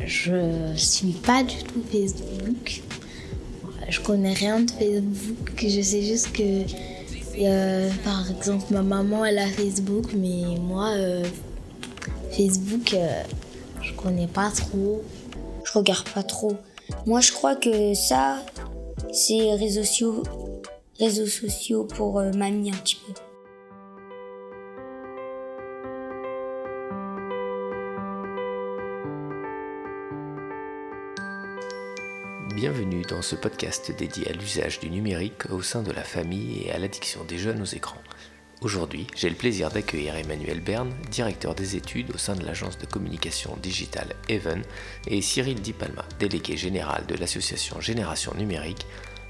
je suis pas du tout Facebook. Je connais rien de Facebook. Je sais juste que, euh, par exemple, ma maman elle a Facebook, mais moi, euh, Facebook, euh, je connais pas trop. Je regarde pas trop. Moi, je crois que ça, c'est réseaux sociaux, réseaux sociaux pour mamie un petit peu. Bienvenue dans ce podcast dédié à l'usage du numérique au sein de la famille et à l'addiction des jeunes aux écrans. Aujourd'hui, j'ai le plaisir d'accueillir Emmanuel Berne, directeur des études au sein de l'agence de communication digitale Even, et Cyril Di Palma, délégué général de l'association Génération Numérique,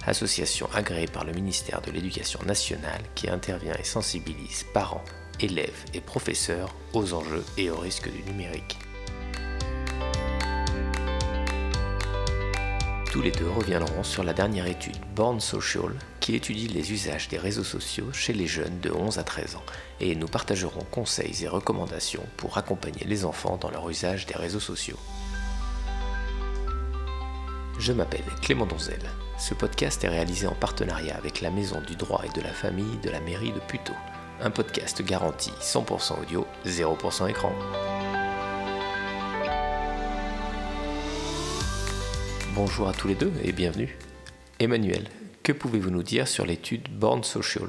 association agréée par le ministère de l'Éducation nationale qui intervient et sensibilise parents, élèves et professeurs aux enjeux et aux risques du numérique. Tous les deux reviendront sur la dernière étude Born Social qui étudie les usages des réseaux sociaux chez les jeunes de 11 à 13 ans et nous partagerons conseils et recommandations pour accompagner les enfants dans leur usage des réseaux sociaux. Je m'appelle Clément Donzel. Ce podcast est réalisé en partenariat avec la Maison du droit et de la famille de la mairie de Puteaux. Un podcast garanti 100% audio, 0% écran. Bonjour à tous les deux et bienvenue. Emmanuel, que pouvez-vous nous dire sur l'étude Born Social?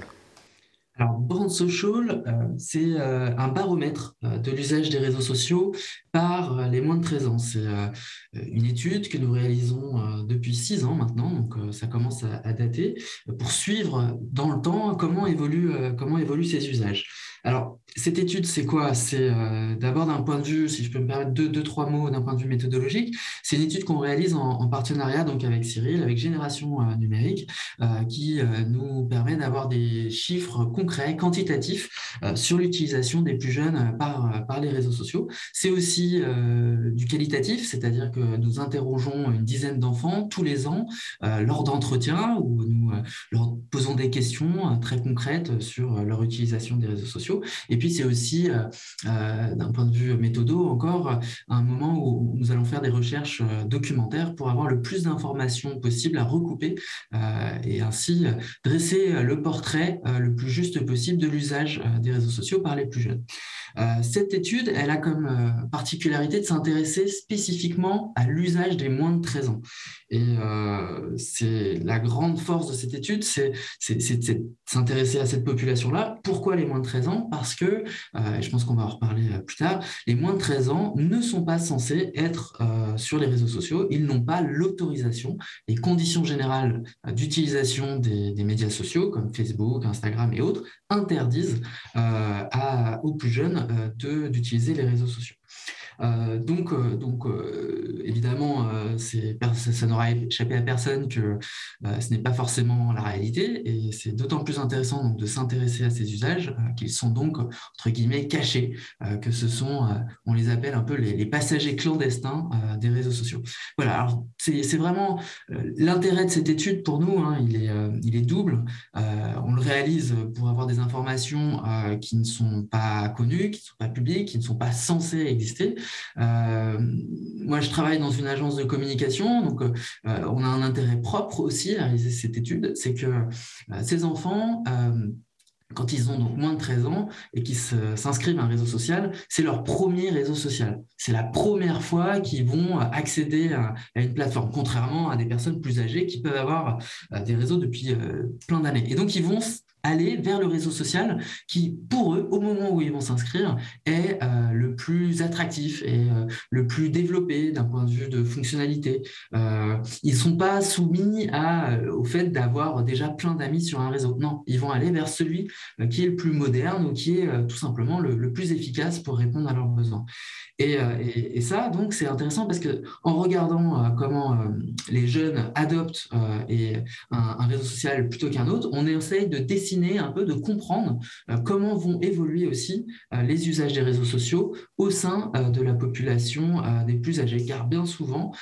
Alors, Born Social, euh, c'est euh, un baromètre euh, de l'usage des réseaux sociaux par les moins de 13 ans. C'est une étude que nous réalisons depuis 6 ans maintenant, donc ça commence à, dater, pour suivre dans le temps comment évoluent, comment évoluent ces usages. Alors, cette étude, c'est quoi? C'est euh, d'abord d'un point de vue, si je peux me permettre deux, deux trois mots d'un point de vue méthodologique, c'est une étude qu'on réalise en, partenariat donc avec Cyril, avec Génération euh, Numérique, euh, qui nous permet d'avoir des chiffres concrets, quantitatifs sur l'utilisation des plus jeunes par, par les réseaux sociaux. C'est aussi du qualitatif, c'est-à-dire que nous interrogeons une dizaine d'enfants tous les ans lors d'entretiens où nous leur posons des questions très concrètes sur leur utilisation des réseaux sociaux. Et puis, c'est aussi, euh, euh, d'un point de vue méthodo, encore un moment où nous allons faire des recherches euh, documentaires pour avoir le plus d'informations possible à recouper et ainsi dresser le portrait le plus juste possible de l'usage des réseaux sociaux par les plus jeunes. Cette étude, elle a comme particularité de s'intéresser spécifiquement à l'usage des moins de 13 ans. Et c'est la grande force de cette étude, c'est de s'intéresser à cette population-là. Pourquoi les moins de 13 ans? Parce que, euh, je pense qu'on va en reparler euh, plus tard, les moins de 13 ans ne sont pas censés être euh, sur les réseaux sociaux. Ils n'ont pas l'autorisation, les conditions générales d'utilisation des, médias sociaux comme Facebook, Instagram et autres interdisent aux plus jeunes d'utiliser les réseaux sociaux. Euh, donc, euh, donc euh, évidemment, ça, n'aura échappé à personne que ce n'est pas forcément la réalité, et c'est d'autant plus intéressant donc, de s'intéresser à ces usages qu'ils sont donc entre guillemets cachés, que ce sont, on les appelle un peu les, passagers clandestins des réseaux sociaux. Voilà, alors c'est vraiment l'intérêt de cette étude pour nous, hein, il, est, il est double. on le réalise pour avoir des informations qui ne sont pas connues, qui ne sont pas publiques, qui ne sont pas censées exister, moi, je travaille dans une agence de communication, donc euh, on a un intérêt propre aussi à réaliser cette étude, c'est que euh, ces enfants quand ils ont donc moins de 13 ans et qu'ils s'inscrivent à un réseau social, c'est leur premier réseau social. C'est la première fois qu'ils vont accéder à, une plateforme, contrairement à des personnes plus âgées qui peuvent avoir des réseaux depuis plein d'années. Et donc, ils vont aller vers le réseau social qui, pour eux, au moment où ils vont s'inscrire, est euh, le plus attractif et euh, le plus développé d'un point de vue de fonctionnalité. Euh, ils ne sont pas soumis au fait d'avoir déjà plein d'amis sur un réseau. Non, ils vont aller vers celui qui est le plus moderne ou qui est tout simplement le, plus efficace pour répondre à leurs besoins. Et, ça, donc, c'est intéressant parce que en regardant comment les jeunes adoptent et un, un réseau social plutôt qu'un autre, on essaye de un peu, de comprendre euh, comment vont évoluer aussi euh, les usages des réseaux sociaux au sein euh, de la population des plus âgés, car bien souvent,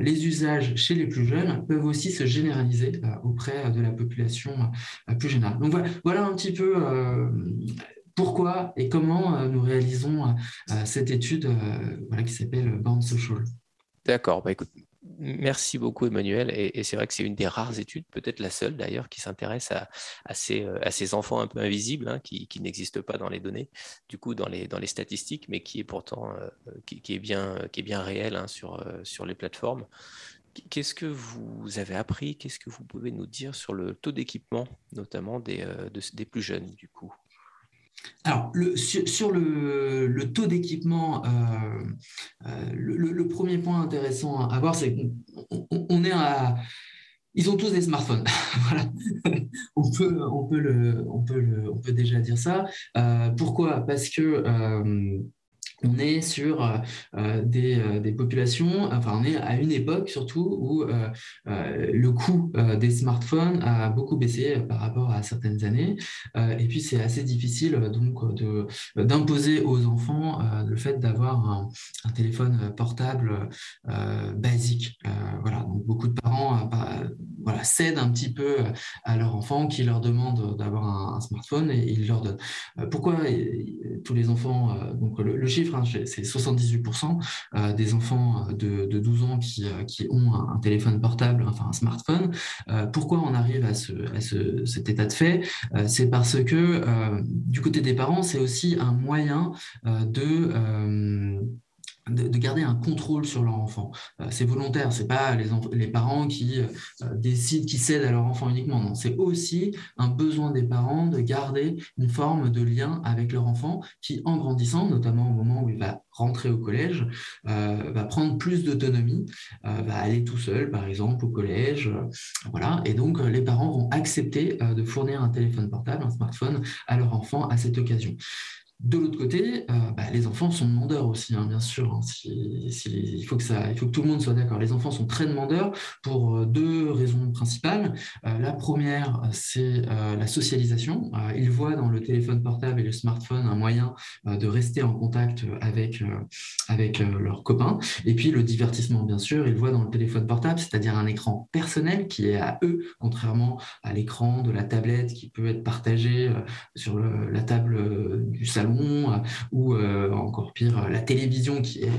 les usages chez les plus jeunes peuvent aussi se généraliser auprès de la population plus générale. Donc voilà, voilà un petit peu pourquoi et comment nous réalisons cette étude qui s'appelle Born Social. D'accord, bah écoute, merci beaucoup Emmanuel. Et, c'est vrai que c'est une des rares études, peut-être la seule d'ailleurs, qui s'intéresse à, à, ces, enfants un peu invisibles, hein, qui, n'existent pas dans les données, du coup dans les, statistiques, mais qui est pourtant qui, est bien, qui réel hein, sur, sur les plateformes. Qu'est-ce que vous avez appris? Qu'est-ce que vous pouvez nous dire sur le taux d'équipement, notamment des, euh, des plus jeunes, du coup? Alors, sur, le, taux d'équipement, euh, euh, le, premier point intéressant à voir, c'est qu'on est à. Ils ont tous des smartphones. voilà. on, peut, on, peut le, on, peut le, on peut déjà dire ça. pourquoi? Parce que on est sur euh, euh, euh, des, populations, enfin on est à une époque surtout où le coût des smartphones a beaucoup baissé par rapport à certaines années. et puis c'est assez difficile donc d'imposer aux enfants le fait d'avoir un, téléphone portable basique. voilà, donc beaucoup de parents voilà, cèdent un petit peu à leur enfant qui leur demande d'avoir un, smartphone et ils leur donnent. pourquoi tous les enfants, donc le chiffre Hein, c'est 78% euh, des enfants euh, de, 12 ans qui, euh, ont un, téléphone portable, enfin un smartphone. pourquoi on arrive à cet état de fait? C'est parce que du côté des parents, c'est aussi un moyen de de, garder un contrôle sur leur enfant. Euh, c'est volontaire, c'est pas les, parents qui euh, décident, qui cèdent à leur enfant uniquement. Non, c'est aussi un besoin des parents de garder une forme de lien avec leur enfant qui, en grandissant, notamment au moment où il va rentrer au collège, euh, va prendre plus d'autonomie, va aller tout seul, par exemple, au collège. voilà. Et donc, les parents vont accepter de fournir un téléphone portable, un smartphone à leur enfant à cette occasion. De l'autre côté, euh, bah, les enfants sont demandeurs aussi, hein, bien sûr. Hein. il, faut que tout le monde soit d'accord. Les enfants sont très demandeurs pour euh, deux raisons principales. Euh, la première, c'est la socialisation. ils voient dans le téléphone portable et le smartphone un moyen de rester en contact avec, avec leurs copains. Et puis le divertissement, bien sûr, ils voient dans le téléphone portable, c'est-à-dire un écran personnel qui est à eux, contrairement à l'écran de la tablette qui peut être partagé sur la table du salon euh, ou euh, encore pire, euh, la télévision qui est,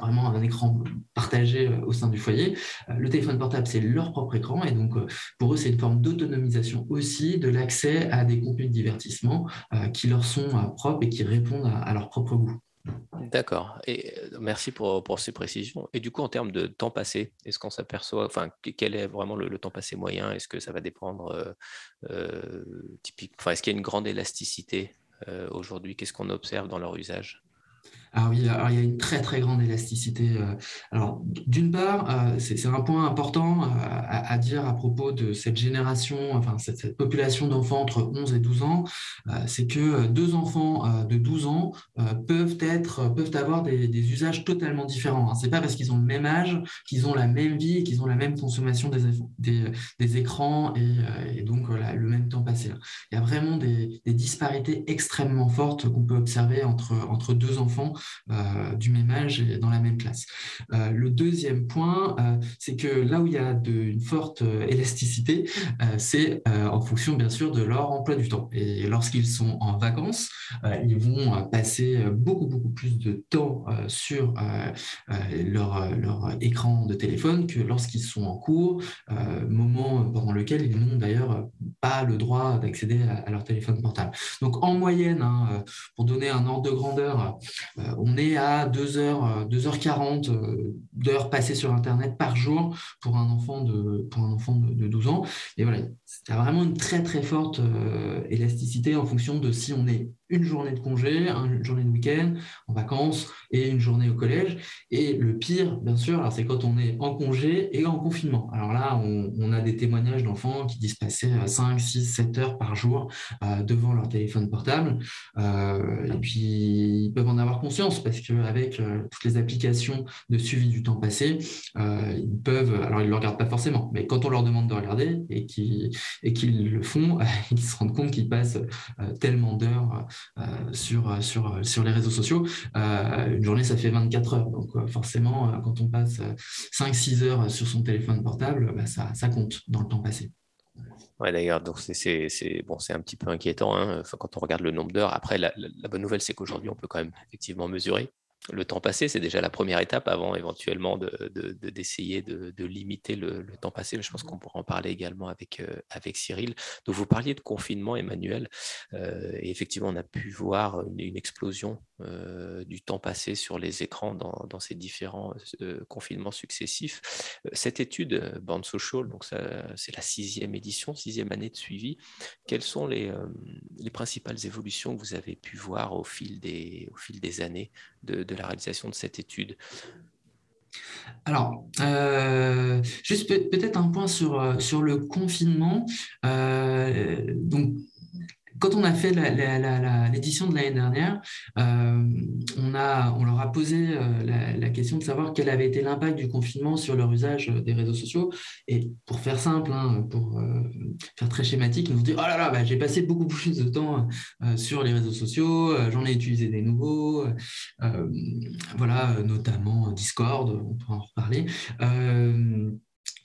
vraiment un écran partagé au sein du foyer. le téléphone portable, c'est leur propre écran et donc pour eux, c'est une forme d'autonomisation aussi de l'accès à des contenus de divertissement qui leur sont propres et qui répondent à, leur propre goût. D'accord. Et merci pour, ces précisions. Et du coup, en termes de temps passé, est-ce qu'on s'aperçoit, enfin, quel est vraiment le, temps passé moyen? Est-ce que ça va dépendre typique, enfin, est-ce qu'il y a une grande élasticité euh, aujourd'hui Qu'est-ce qu'on observe dans leur usage? Alors oui, il y a une très très grande élasticité. Euh. Alors d'une part, euh, c'est un point important à, dire à propos de cette génération, enfin cette, population d'enfants entre 11 et 12 ans, c'est que deux enfants de 12 ans peuvent être, peuvent avoir des, usages totalement différents. Hein. C'est pas parce qu'ils ont le même âge qu'ils ont la même vie, qu'ils ont la même consommation des, des, écrans et, donc le même temps passé. Il y a vraiment des, disparités extrêmement fortes qu'on peut observer entre, entre deux enfants euh, du même âge et dans la même classe. Euh, le deuxième point, euh, c'est que là où il y a une forte élasticité, c'est en fonction bien sûr de leur emploi du temps. Et lorsqu'ils sont en vacances, ils vont passer beaucoup beaucoup plus de temps sur leur, écran de téléphone que lorsqu'ils sont en cours, moment pendant lequel ils n'ont d'ailleurs pas le droit d'accéder à, leur téléphone portable. Donc en moyenne, hein, pour donner un ordre de grandeur, on est à 2h, 2h40 d'heures passées sur Internet par jour pour un enfant de, pour de, 12 ans. Et voilà, c'est vraiment une très très forte euh, élasticité en fonction de si on est une journée de congé, une journée de week-end, en vacances et une journée au collège. Et le pire, bien sûr, c'est quand on est en congé et en confinement. Alors là, on, a des témoignages d'enfants qui disent passer 5, 6, 7 heures par jour euh, devant leur téléphone portable. Euh, et puis, ils peuvent en avoir conscience parce qu'avec euh, toutes les applications de suivi du temps passé, ils peuvent, alors ils ne le regardent pas forcément, mais quand on leur demande de regarder et qu'ils le font, ils se rendent compte qu'ils passent tellement d'heures euh, sur, euh, sur, euh, sur les réseaux sociaux. une journée, ça fait 24 heures. Donc forcément, quand on passe 5-6 heures sur son téléphone portable, bah, ça, ça compte dans le temps passé. Ouais, d'ailleurs, c'est un petit peu inquiétant hein, quand on regarde le nombre d'heures. Après, la, bonne nouvelle, c'est qu'aujourd'hui, on peut quand même effectivement mesurer le temps passé, c'est déjà la première étape avant éventuellement d'essayer de, de, limiter le, temps passé. Mais je pense qu'on pourra en parler également avec, euh, avec Cyril. Donc, vous parliez de confinement, Emmanuel. Euh, et effectivement, on a pu voir une, explosion euh, du temps passé sur les écrans dans, dans ces différents confinements successifs. Cette étude, Band Social, donc c'est la sixième édition, sixième année de suivi. Quelles sont les, les principales évolutions que vous avez pu voir au fil des, au fil des années de, de la réalisation de cette étude alors, euh, juste peut-être un point sur, euh, le confinement. Euh, donc, quand on a fait l'édition de l'année dernière, euh, on, leur a posé euh, la, question de savoir quel avait été l'impact du confinement sur leur usage des réseaux sociaux. Et pour faire simple, hein, pour euh, faire très schématique, ils nous dit Oh là là, bah, j'ai passé beaucoup plus de temps sur les réseaux sociaux, j'en ai utilisé des nouveaux, voilà, notamment Discord, on pourra en reparler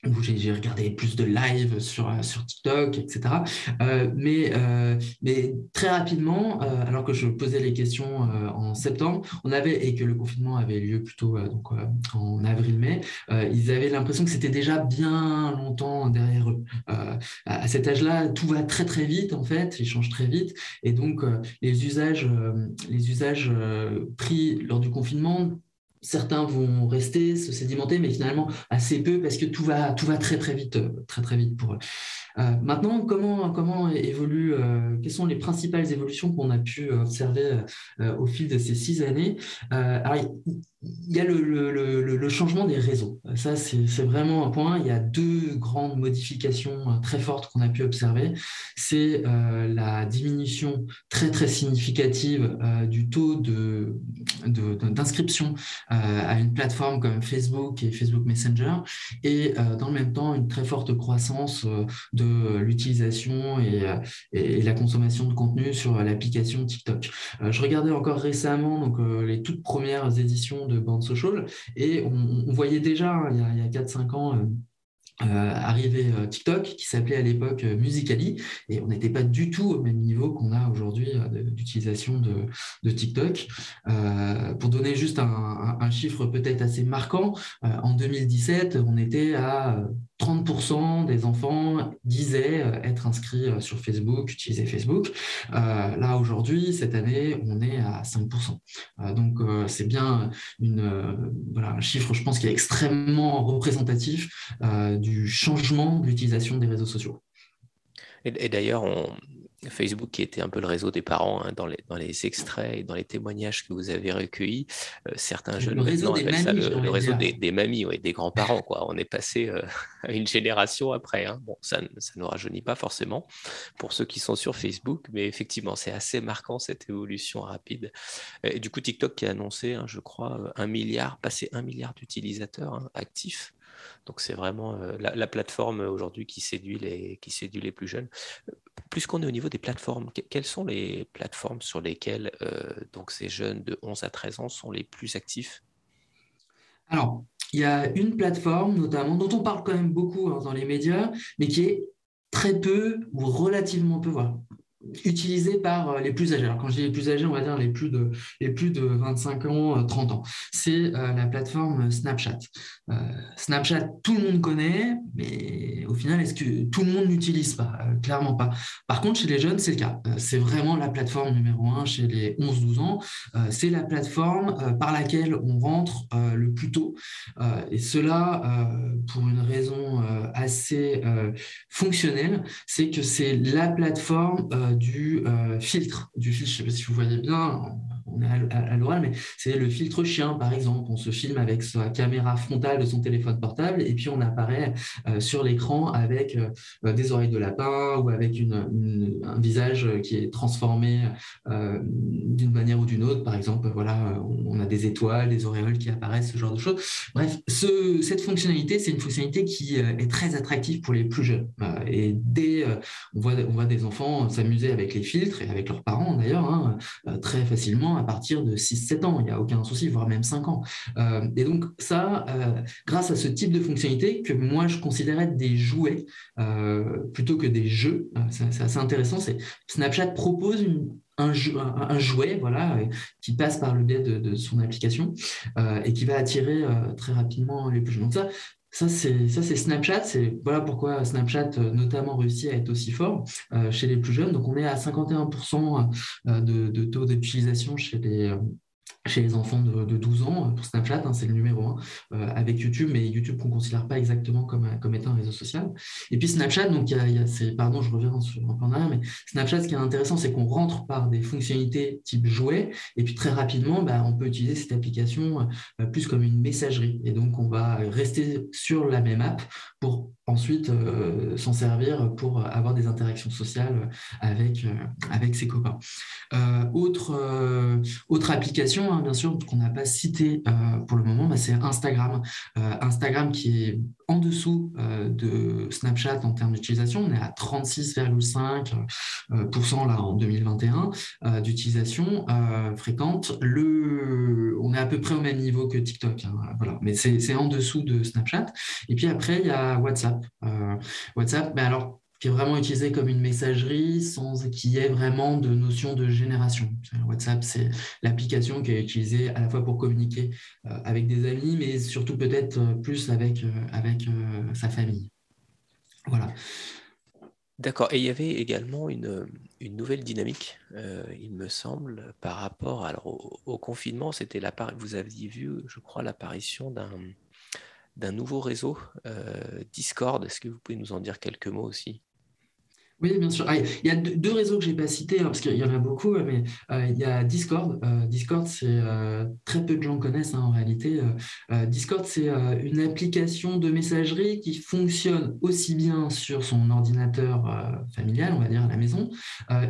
où j'ai regardé plus de live sur, euh, sur TikTok, etc. Euh, mais, euh, mais très rapidement, alors que je posais les questions en septembre, on avait, et que le confinement avait lieu plutôt donc, en avril-mai, ils avaient l'impression que c'était déjà bien longtemps derrière eux. à cet âge-là, tout va très très vite en fait, ils changent très vite, et donc les usages, les usages pris lors du confinement certains vont rester, se sédimenter, mais finalement assez peu parce que tout va, tout va très très vite, euh, très très vite pour eux. Euh, maintenant, comment, comment évolue, euh, quelles sont les principales évolutions qu'on a pu observer au fil de ces six années? Il y a le, changement des réseaux. Ça, c'est vraiment un point. Il y a deux grandes modifications euh, très fortes qu'on a pu observer. C'est euh, la diminution très, très significative euh, du taux d'inscription de, à une plateforme comme Facebook et Facebook Messenger, et dans le même temps, une très forte croissance de l'utilisation et, et, la consommation de contenu sur l'application TikTok. je regardais encore récemment donc, les toutes premières éditions de de Band Social. Et on, voyait déjà, hein, il y a, a 4-5 ans, euh, euh, arriver euh, TikTok, qui s'appelait à l'époque Musicali, et on n'était pas du tout au même niveau qu'on a aujourd'hui d'utilisation de, TikTok. pour donner juste un chiffre peut-être assez marquant, en 2017, on était à 30% des enfants disaient euh, être inscrits euh, sur Facebook, utiliser Facebook. Euh, là, aujourd'hui, cette année, on est à 5%. donc, c'est bien un chiffre, je pense, qui est extrêmement représentatif du changement de l'utilisation des réseaux sociaux. Et d'ailleurs, on, Facebook qui était un peu le réseau des parents hein, dans, les, dans, les, extraits et dans les témoignages que vous avez recueillis. Euh, certains jeunes le réseau des mamies, ça le, réseau des, mamies, ouais, des grands-parents. Quoi. On est passé euh, à une génération après. Hein. Bon, ça ne nous rajeunit pas forcément pour ceux qui sont sur Facebook, mais effectivement, c'est assez marquant cette évolution rapide. Et du coup, TikTok qui a annoncé, hein, je crois, un milliard, passé un milliard d'utilisateurs actifs. Donc c'est vraiment euh, la, plateforme aujourd'hui qui séduit les qui séduit les plus jeunes. Plus qu'on est au niveau des plateformes, quelles sont les plateformes sur lesquelles euh, donc ces jeunes de 11 à 13 ans sont les plus actifs? Alors, il y a une plateforme notamment dont on parle quand même beaucoup hein, dans les médias, mais qui est très peu ou relativement peu, utilisé par euh, les plus âgés. Alors quand je dis les plus âgés, on va dire les plus de, les plus de 25 ans, 30 euh, ans. C'est euh, la plateforme Snapchat. Snapchat, tout le monde connaît, mais au final, est-ce que tout le monde n'utilise pas? Clairement pas. Par contre, chez les jeunes, c'est le cas. c'est vraiment la plateforme numéro un chez les 11-12 ans. c'est la plateforme par laquelle on rentre le plus tôt. et cela, pour une raison assez fonctionnelle, c'est que c'est la plateforme du euh, filtre, du filtre, je ne sais pas si vous voyez bien, on est à, l'oral, mais c'est le filtre chien, par exemple. On se filme avec sa caméra frontale de son téléphone portable et puis on apparaît euh, sur l'écran avec euh, des oreilles de lapin ou avec un visage qui est transformé d'une manière ou d'une autre. Par exemple, voilà, on a des étoiles, des auréoles qui apparaissent, ce genre de choses. Bref, ce, cette fonctionnalité, c'est une fonctionnalité qui est très attractive pour les plus jeunes. et dès, on, voit, on voit des enfants s'amuser avec les filtres et avec leurs parents d'ailleurs, hein, euh, très facilement à partir de 6-7 ans. Il n'y a aucun souci, voire même 5 ans. Euh, et donc ça, euh, grâce à ce type de fonctionnalité que moi je considérais des jouets plutôt que des jeux, c'est assez intéressant, c'est Snapchat propose un, jouet voilà, qui passe par le biais de, son application et qui va attirer très rapidement les plus jeunes. Donc ça, ça, c'est, Snapchat. C'est, voilà pourquoi Snapchat, notamment, réussit à être aussi fort chez les plus jeunes. Donc, on est à 51% de, de, taux d'utilisation chez les, chez les enfants de, 12 ans pour Snapchat, hein, c'est le numéro 1 euh, avec YouTube, mais YouTube qu'on ne considère pas exactement comme, comme étant un réseau social. Et puis Snapchat, donc il y a, pardon, je reviens sur un en arrière, mais Snapchat, ce qui est intéressant, c'est qu'on rentre par des fonctionnalités type jouet, et puis très rapidement, bah, on peut utiliser cette application euh, plus comme une messagerie. Et donc on va rester sur la même app pour ensuite euh, s'en servir pour avoir des interactions sociales avec, avec ses copains. autre, autre application, Hein, bien sûr, qu'on n'a pas cité euh, pour le moment, bah, c'est Instagram. Euh, Instagram qui est en dessous euh, de Snapchat en termes d'utilisation. On est à 36,5% là en 2021 d'utilisation fréquente. Le... On est à peu près au même niveau que TikTok. Hein, voilà. Mais c'est en dessous de Snapchat. Et puis après, il y a WhatsApp. WhatsApp, mais alors qui est vraiment utilisé comme une messagerie sans qu'il y ait vraiment de notion de génération. WhatsApp, c'est l'application qui est utilisée à la fois pour communiquer euh, avec des amis, mais surtout peut-être euh, plus avec, euh, avec sa famille. Voilà. D'accord. Et il y avait également une, une nouvelle dynamique, il me semble, par rapport alors, au, confinement. C'était vous aviez vu, je crois, l'apparition d'un d'un nouveau réseau, Discord. Est-ce que vous pouvez nous en dire quelques mots aussi? Oui, bien sûr. Ah, il y a deux réseaux que je n'ai pas cités, hein, parce qu'il y en a beaucoup, mais euh, il y a Discord. Euh, Discord, c'est euh, très peu de gens connaissent hein, en réalité. Discord, c'est une application de messagerie qui fonctionne aussi bien sur son ordinateur familial, on va dire à la maison,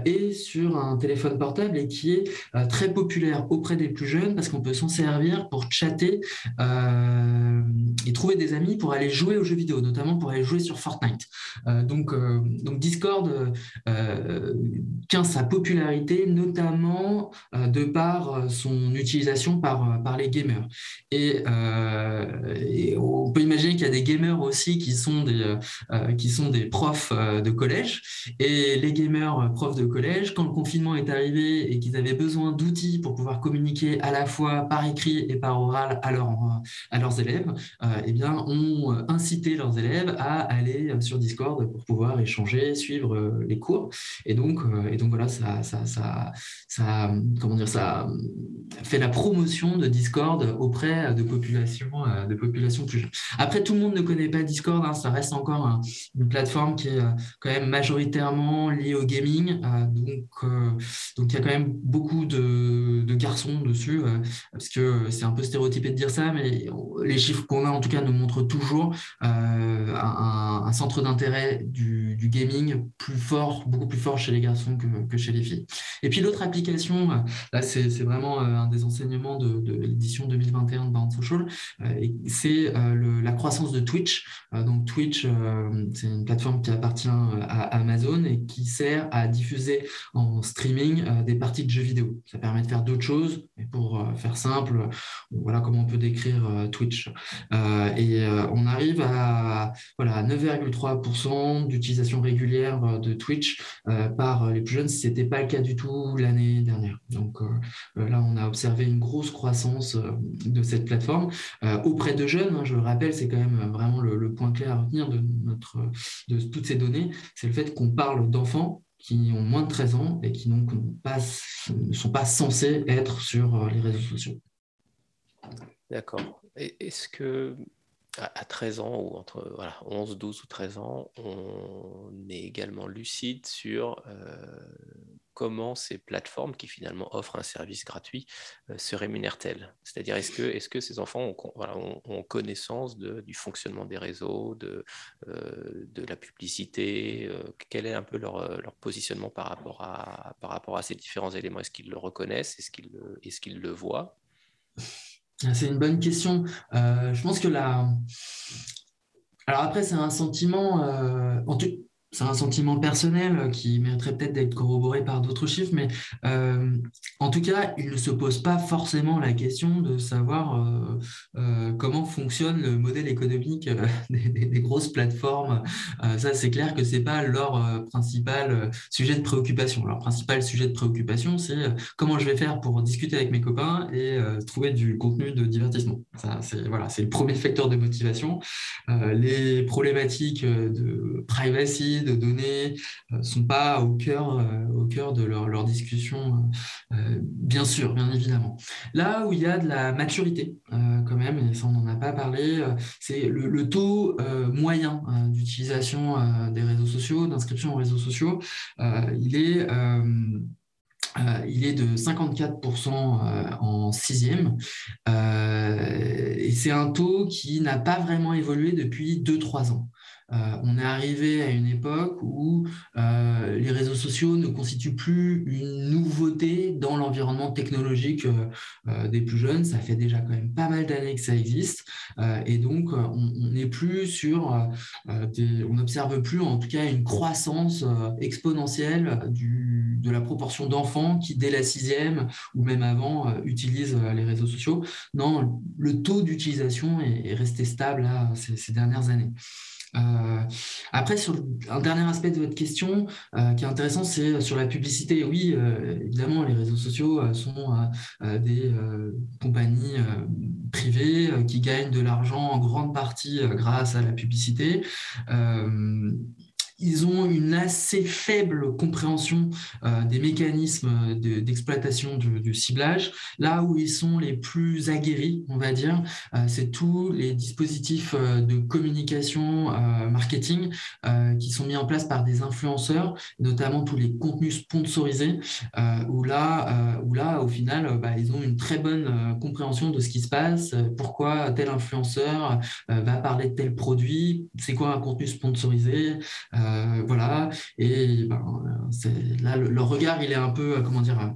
et sur un téléphone portable et qui est très populaire auprès des plus jeunes parce qu'on peut s'en servir pour chatter et trouver des amis pour aller jouer aux jeux vidéo, notamment pour aller jouer sur Fortnite. donc Discord, euh, tient sa popularité, notamment euh, de par euh, son utilisation par, par les gamers. Et, on peut imaginer qu'il y a des gamers aussi qui sont des, qui sont des profs de collège. Et les gamers profs de collège, quand le confinement est arrivé et qu'ils avaient besoin d'outils pour pouvoir communiquer à la fois par écrit et par oral à, à leurs élèves, eh bien, ont incité leurs élèves à aller sur Discord pour pouvoir échanger, suivre euh, les cours. Et donc, euh, et donc voilà, ça, ça, ça, comment dire, ça fait la promotion de Discord auprès de populations, euh, de populations plus jeunes. Après, tout le monde ne connaît pas Discord, hein, ça reste encore une plateforme qui est quand même majoritairement liée au gaming. donc, donc il y a quand même beaucoup de, garçons dessus, parce que c'est un peu stéréotypé de dire ça, mais les chiffres qu'on a en tout cas nous montrent toujours un, centre d'intérêt du gaming plus fort, beaucoup plus fort chez les garçons que, chez les filles. Et puis l'autre application, euh, là c'est vraiment euh, un des enseignements de, l'édition 2021 de Bound Social, euh, c'est la croissance de Twitch. donc Twitch, c'est une plateforme qui appartient à Amazon et qui sert à diffuser en streaming des parties de jeux vidéo. Ça permet de faire d'autres choses, mais pour faire simple, voilà comment on peut décrire Twitch. et on arrive à voilà, 9,3% d'utilisation régulière de Twitch euh, par les plus jeunes, ce n'était pas le cas du tout l'année dernière. Donc euh, euh, là, on a observé une grosse croissance de cette plateforme auprès de jeunes. Hein, je le rappelle, c'est quand même vraiment le, point clair à retenir de, notre, de toutes ces données, c'est le fait qu'on parle d'enfants qui ont moins de 13 ans et qui donc ne sont pas censés être sur les réseaux sociaux. D'accord. Est-ce que à 13 ans ou entre voilà, 11, 12 ou 13 ans, on est également lucide sur euh, comment ces plateformes qui finalement offrent un service gratuit euh, se rémunèrent-elles? C'est-à-dire est-ce que, ces enfants ont, connaissance du fonctionnement des réseaux, de, euh, la publicité Quel est un peu leur, positionnement par rapport, à, ces différents éléments? Est-ce qu'ils le reconnaissent? Est-ce qu'ils est qu'ils le voient? C'est une bonne question. Euh, je pense que la. Alors après, c'est un sentiment. Euh, c'est un sentiment personnel qui mériterait peut-être d'être corroboré par d'autres chiffres, mais euh, en tout cas, il ne se pose pas forcément la question de savoir euh, euh, comment fonctionne le modèle économique des, grosses plateformes. ça, c'est clair que ce n'est pas leur principal sujet de préoccupation. Leur principal sujet de préoccupation, c'est comment je vais faire pour discuter avec mes copains et trouver du contenu de divertissement. Ça, c'est voilà, le premier facteur de motivation. les problématiques de privacy, de données ne euh, sont pas au cœur, euh, au cœur de leur, leur discussion, euh, bien sûr, bien évidemment. Là où il y a de la maturité, quand même, et ça on n'en a pas parlé, c'est le, taux moyen d'utilisation des réseaux sociaux, d'inscription aux réseaux sociaux. il est il est de 54% en sixième. et c'est un taux qui n'a pas vraiment évolué depuis 2-3 ans. Euh, on est arrivé à une époque où euh, les réseaux sociaux ne constituent plus une nouveauté dans l'environnement technologique euh, des plus jeunes. Ça fait déjà quand même pas mal d'années que ça existe. et donc, on n'est plus sur, on n'observe plus en tout cas une croissance exponentielle de la proportion d'enfants qui, dès la sixième ou même avant, utilisent les réseaux sociaux. Non, le taux d'utilisation est, resté stable ces dernières années. Euh, après, sur un dernier aspect de votre question euh, qui est intéressant, c'est sur la publicité. Oui, euh, évidemment, les réseaux sociaux sont des compagnies privées qui gagnent de l'argent en grande partie grâce à la publicité ils ont une assez faible compréhension euh, des mécanismes d'exploitation du, ciblage. Là où ils sont les plus aguerris, on va dire, euh, c'est tous les dispositifs euh, de communication marketing qui sont mis en place par des influenceurs, notamment tous les contenus sponsorisés, où, là, où là, au final, bah, ils ont une très bonne compréhension de ce qui se passe, pourquoi tel influenceur va parler de tel produit, c'est quoi un contenu sponsorisé. Voilà. Et ben, là, le, regard, il est un peu, euh, comment dire, euh,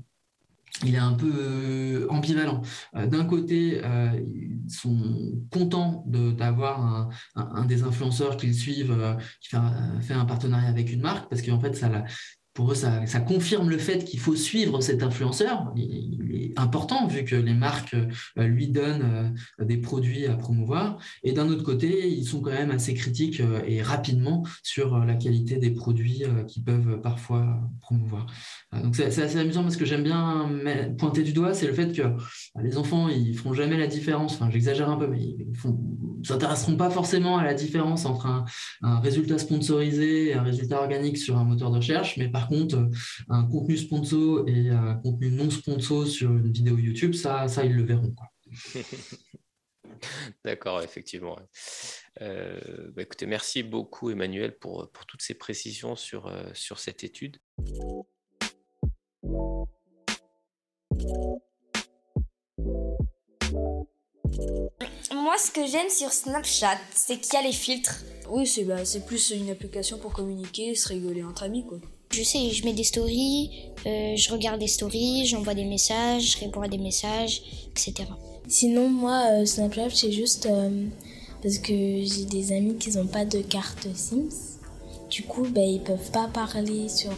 ambivalent. D'un côté, ils sont contents d'avoir un, des influenceurs qu'ils suivent qui fait un, fait un, partenariat avec une marque parce qu'en fait, ça, pour eux, ça, confirme le fait qu'il faut suivre cet influenceur. Il, est important vu que les marques euh, lui donnent euh, des produits à promouvoir. Et d'un autre côté, ils sont quand même assez critiques euh, et rapidement sur la qualité des produits qu'ils peuvent parfois promouvoir. Donc c'est assez amusant parce que j'aime bien pointer du doigt, c'est le fait que les enfants, ils feront jamais la différence. Enfin, j'exagère un peu, mais ils ne s'intéresseront pas forcément à la différence entre un, un, résultat sponsorisé et un résultat organique sur un moteur de recherche. Mais par contre, euh, un contenu sponsor et un contenu non sponsor sur une vidéo YouTube, ça, ça ils le verront. D'accord, effectivement. Euh, bah, écoutez, merci beaucoup Emmanuel pour, pour toutes ces précisions sur, euh, sur cette étude. Moi, ce que j'aime sur Snapchat, c'est qu'il y a les filtres. Oui, c'est bah, plus une application pour communiquer, se rigoler entre amis, quoi. Je sais, je mets des stories, euh, je regarde des stories, j'envoie des messages, je réponds à des messages, etc. Sinon, moi, euh, Snapchat, c'est juste euh, parce que j'ai des amis qui n'ont pas de carte Sims. Du coup, ben, ils peuvent pas parler sur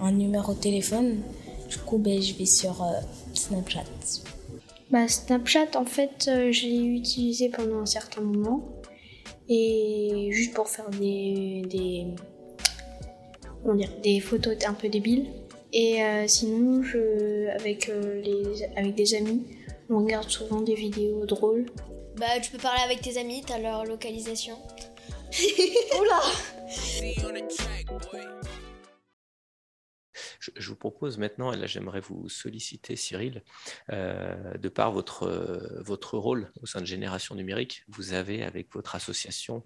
un numéro de téléphone. Du coup, ben, je vais sur Snapchat. Bah, Snapchat, en fait, je l'ai utilisé pendant un certain moment. Et juste pour faire des, des dire, des photos un peu débiles. Et euh, sinon, je, avec, euh, les, avec des amis, on regarde souvent des vidéos drôles. Bah, tu peux parler avec tes amis, t'as leur localisation. Oula je, vous propose maintenant, et là j'aimerais vous solliciter Cyril, euh, de par votre, votre rôle au sein de Génération Numérique, vous avez avec votre association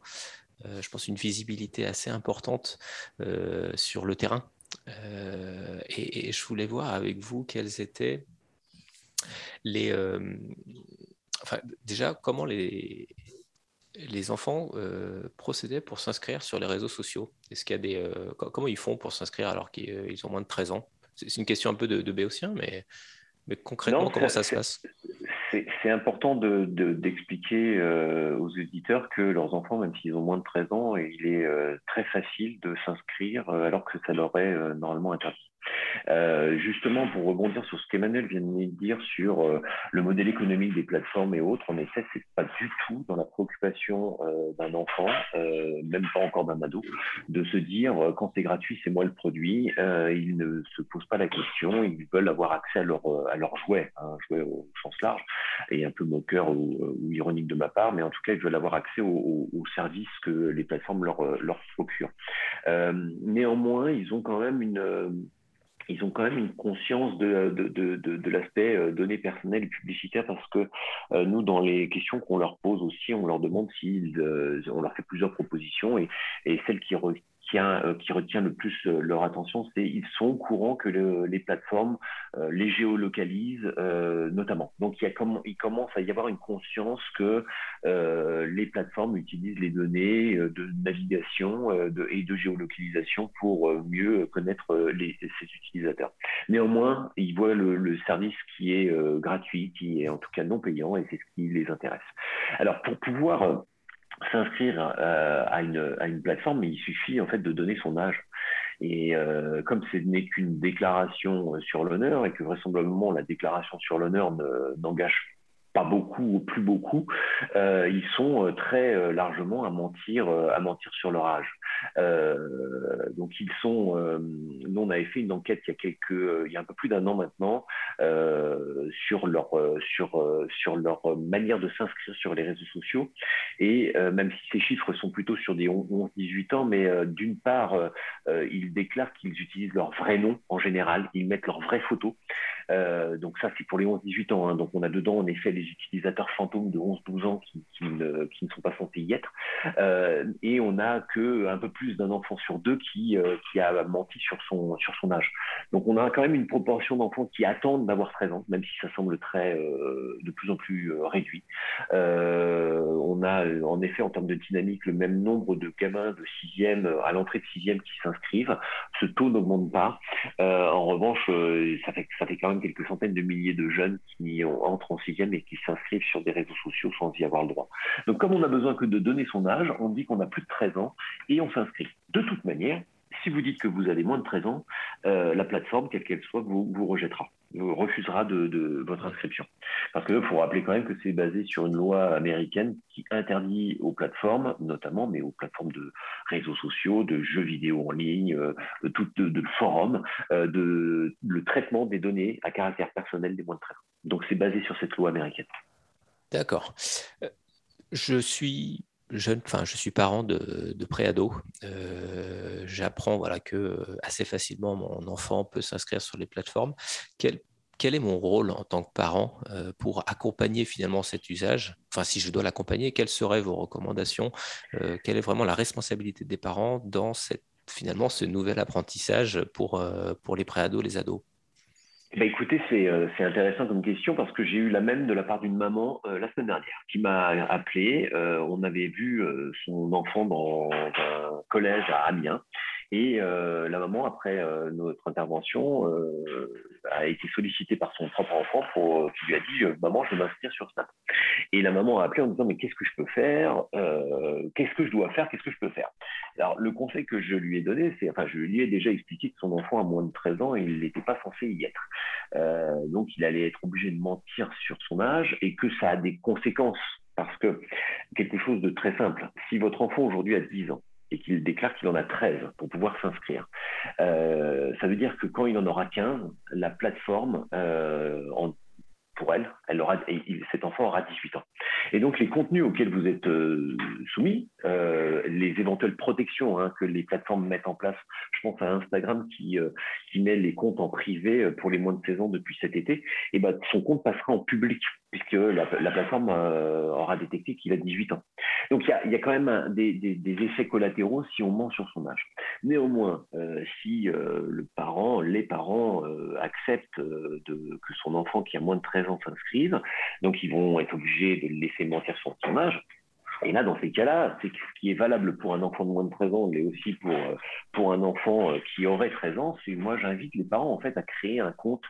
je pense, une visibilité assez importante euh, sur le terrain. Euh, et, je voulais voir avec vous quels étaient les... enfin, déjà, comment les, les enfants procédaient pour s'inscrire sur les réseaux sociaux Est-ce qu'il y a des comment ils font pour s'inscrire alors qu'ils ont moins de 13 ans? C'est une question un peu de, de béotien, mais, mais concrètement, comment ça se passe? c'est important d'expliquer de, aux éditeurs que leurs enfants, même s'ils ont moins de 13 ans, il est très facile de s'inscrire alors que ça leur est normalement interdit. Euh, justement, pour rebondir sur ce qu'Emmanuel vient de dire sur euh, le modèle économique des plateformes et autres, en effet, c'est pas du tout dans la préoccupation euh, d'un enfant, même pas encore d'un ado, de se dire quand c'est gratuit, c'est moi le produit. ils ne se posent pas la question, ils veulent avoir accès à leur, à jouet, un hein, jouet au sens large, et un peu moqueur ou, ironique de ma part, mais en tout cas, ils veulent avoir accès aux, services que les plateformes leur, leur procurent. néanmoins, ils ont quand même une ils ont quand même une conscience de, de, de, de, l'aspect euh, données personnelles et publicitaires parce que euh, nous, dans les questions qu'on leur pose aussi, on leur demande s'ils, euh, on leur fait plusieurs propositions et, et celle qui, euh, qui retient le plus euh, leur attention, c'est ils sont au courant que les plateformes euh, les géolocalisent notamment. Donc il, y a il commence à y avoir une conscience que les plateformes utilisent les données de navigation et de géolocalisation pour mieux connaître les, utilisateurs. Néanmoins, ils voient le, le service qui est gratuit, qui est en tout cas non payant, et c'est ce qui les intéresse. Alors pour pouvoir s'inscrire euh, à, une, à une plateforme, mais il suffit en fait de donner son âge. Et euh, comme ce n'est qu'une déclaration euh, sur l'honneur et que vraisemblablement la déclaration sur l'honneur n'engage pas beaucoup ou plus beaucoup, euh, ils sont euh, très euh, largement à mentir, à mentir sur leur âge. Donc ils sont, nous on avait fait une enquête il y a quelques, il y a un peu plus d'un an maintenant, sur leur sur leur manière de s'inscrire sur les réseaux sociaux. Et même si ces chiffres sont plutôt sur des 11-18 ans, mais d'une part, ils déclarent qu'ils utilisent leur vrai nom en général, ils mettent leur vraie photo. Donc ça c'est pour les 11-18 ans. Hein. donc on a dedans en effet les utilisateurs fantômes de 11-12 ans qui, ne, sont pas censés y être. Euh, et on a que un peu plus d'un enfant sur deux qui, euh, qui a menti sur son, sur son âge. Donc on a quand même une proportion d'enfants qui attendent d'avoir 13 ans, même si ça semble très euh, de plus en plus réduit. on a en effet en termes de dynamique le même nombre de gamins de 6e à l'entrée de 6e qui s'inscrivent. Ce taux n'augmente pas. en revanche, ça fait, ça fait quand même quelques centaines de milliers de jeunes qui entrent en 6e et qui s'inscrivent sur des réseaux sociaux sans y avoir le droit. Donc comme on n'a besoin que de donner son âge, on dit qu'on a plus de 13 ans et on s'inscrit. De toute manière, si vous dites que vous avez moins de 13 ans, euh, la plateforme, quelle qu'elle soit, vous, rejettera, vous refusera de, votre inscription. Parce qu'il faut rappeler quand même que c'est basé sur une loi américaine qui interdit aux plateformes, notamment, mais aux plateformes de réseaux sociaux, de jeux vidéo en ligne, euh, de, de, forums, euh, de, le traitement des données à caractère personnel des moins de 13 ans. Donc c'est basé sur cette loi américaine. D'accord. Je suis je suis parent de, de préado. Euh, j'apprends voilà, que euh, assez facilement mon enfant peut s'inscrire sur les plateformes. Quel, est mon rôle en tant que parent euh, pour accompagner finalement cet usage? Enfin, si je dois l'accompagner, quelles seraient vos recommandations? Quelle est vraiment la responsabilité des parents dans cette, finalement ce nouvel apprentissage pour, pour les préados, les ados? Bah écoutez, euh, c'est intéressant comme question parce que j'ai eu la même de la part d'une maman euh, la semaine dernière qui m'a appelé. Euh, on avait vu son enfant dans un collège à Amiens et la maman, après notre intervention, a été sollicitée par son propre enfant pour, qui lui a dit Maman, je vais m'inscrire sur Snap. Et la maman a appelé en disant Mais qu'est-ce que je peux faire Qu'est-ce que je dois faire Qu'est-ce que je peux faire? Alors, le conseil que je lui ai donné, c'est enfin, je lui ai déjà expliqué que son enfant a moins de 13 ans et il n'était pas censé y être. Euh, donc il allait être obligé de mentir sur son âge et que ça a des conséquences. Parce que quelque chose de très simple, si votre enfant aujourd'hui a 10 ans et qu'il déclare qu'il en a 13 pour pouvoir s'inscrire, euh, ça veut dire que quand il en aura 15, la plateforme, euh, pour elle, elle aura, cet enfant aura 18 ans. Et donc les contenus auxquels vous êtes euh, soumis, les éventuelles protections hein, que les plateformes mettent en place, je pense à Instagram qui, met les comptes en privé pour les moins de 16 ans depuis cet été, et ben, son compte passera en public puisque la, plateforme aura détecté qu'il a 18 ans. Donc il y a, quand même des, effets collatéraux si on ment sur son âge. Néanmoins, si le parent, les parents acceptent que son enfant qui a moins de 13 s'inscrivent, donc ils vont être obligés de le laisser mentir sur son âge. Et là, dans ces cas-là, c'est ce qui est valable pour un enfant de moins de 13 ans, mais aussi pour, euh, pour un enfant euh, qui aurait 13 ans, c'est moi j'invite les parents en fait à créer un compte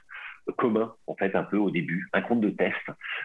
commun, en fait, un peu au début, un compte de test,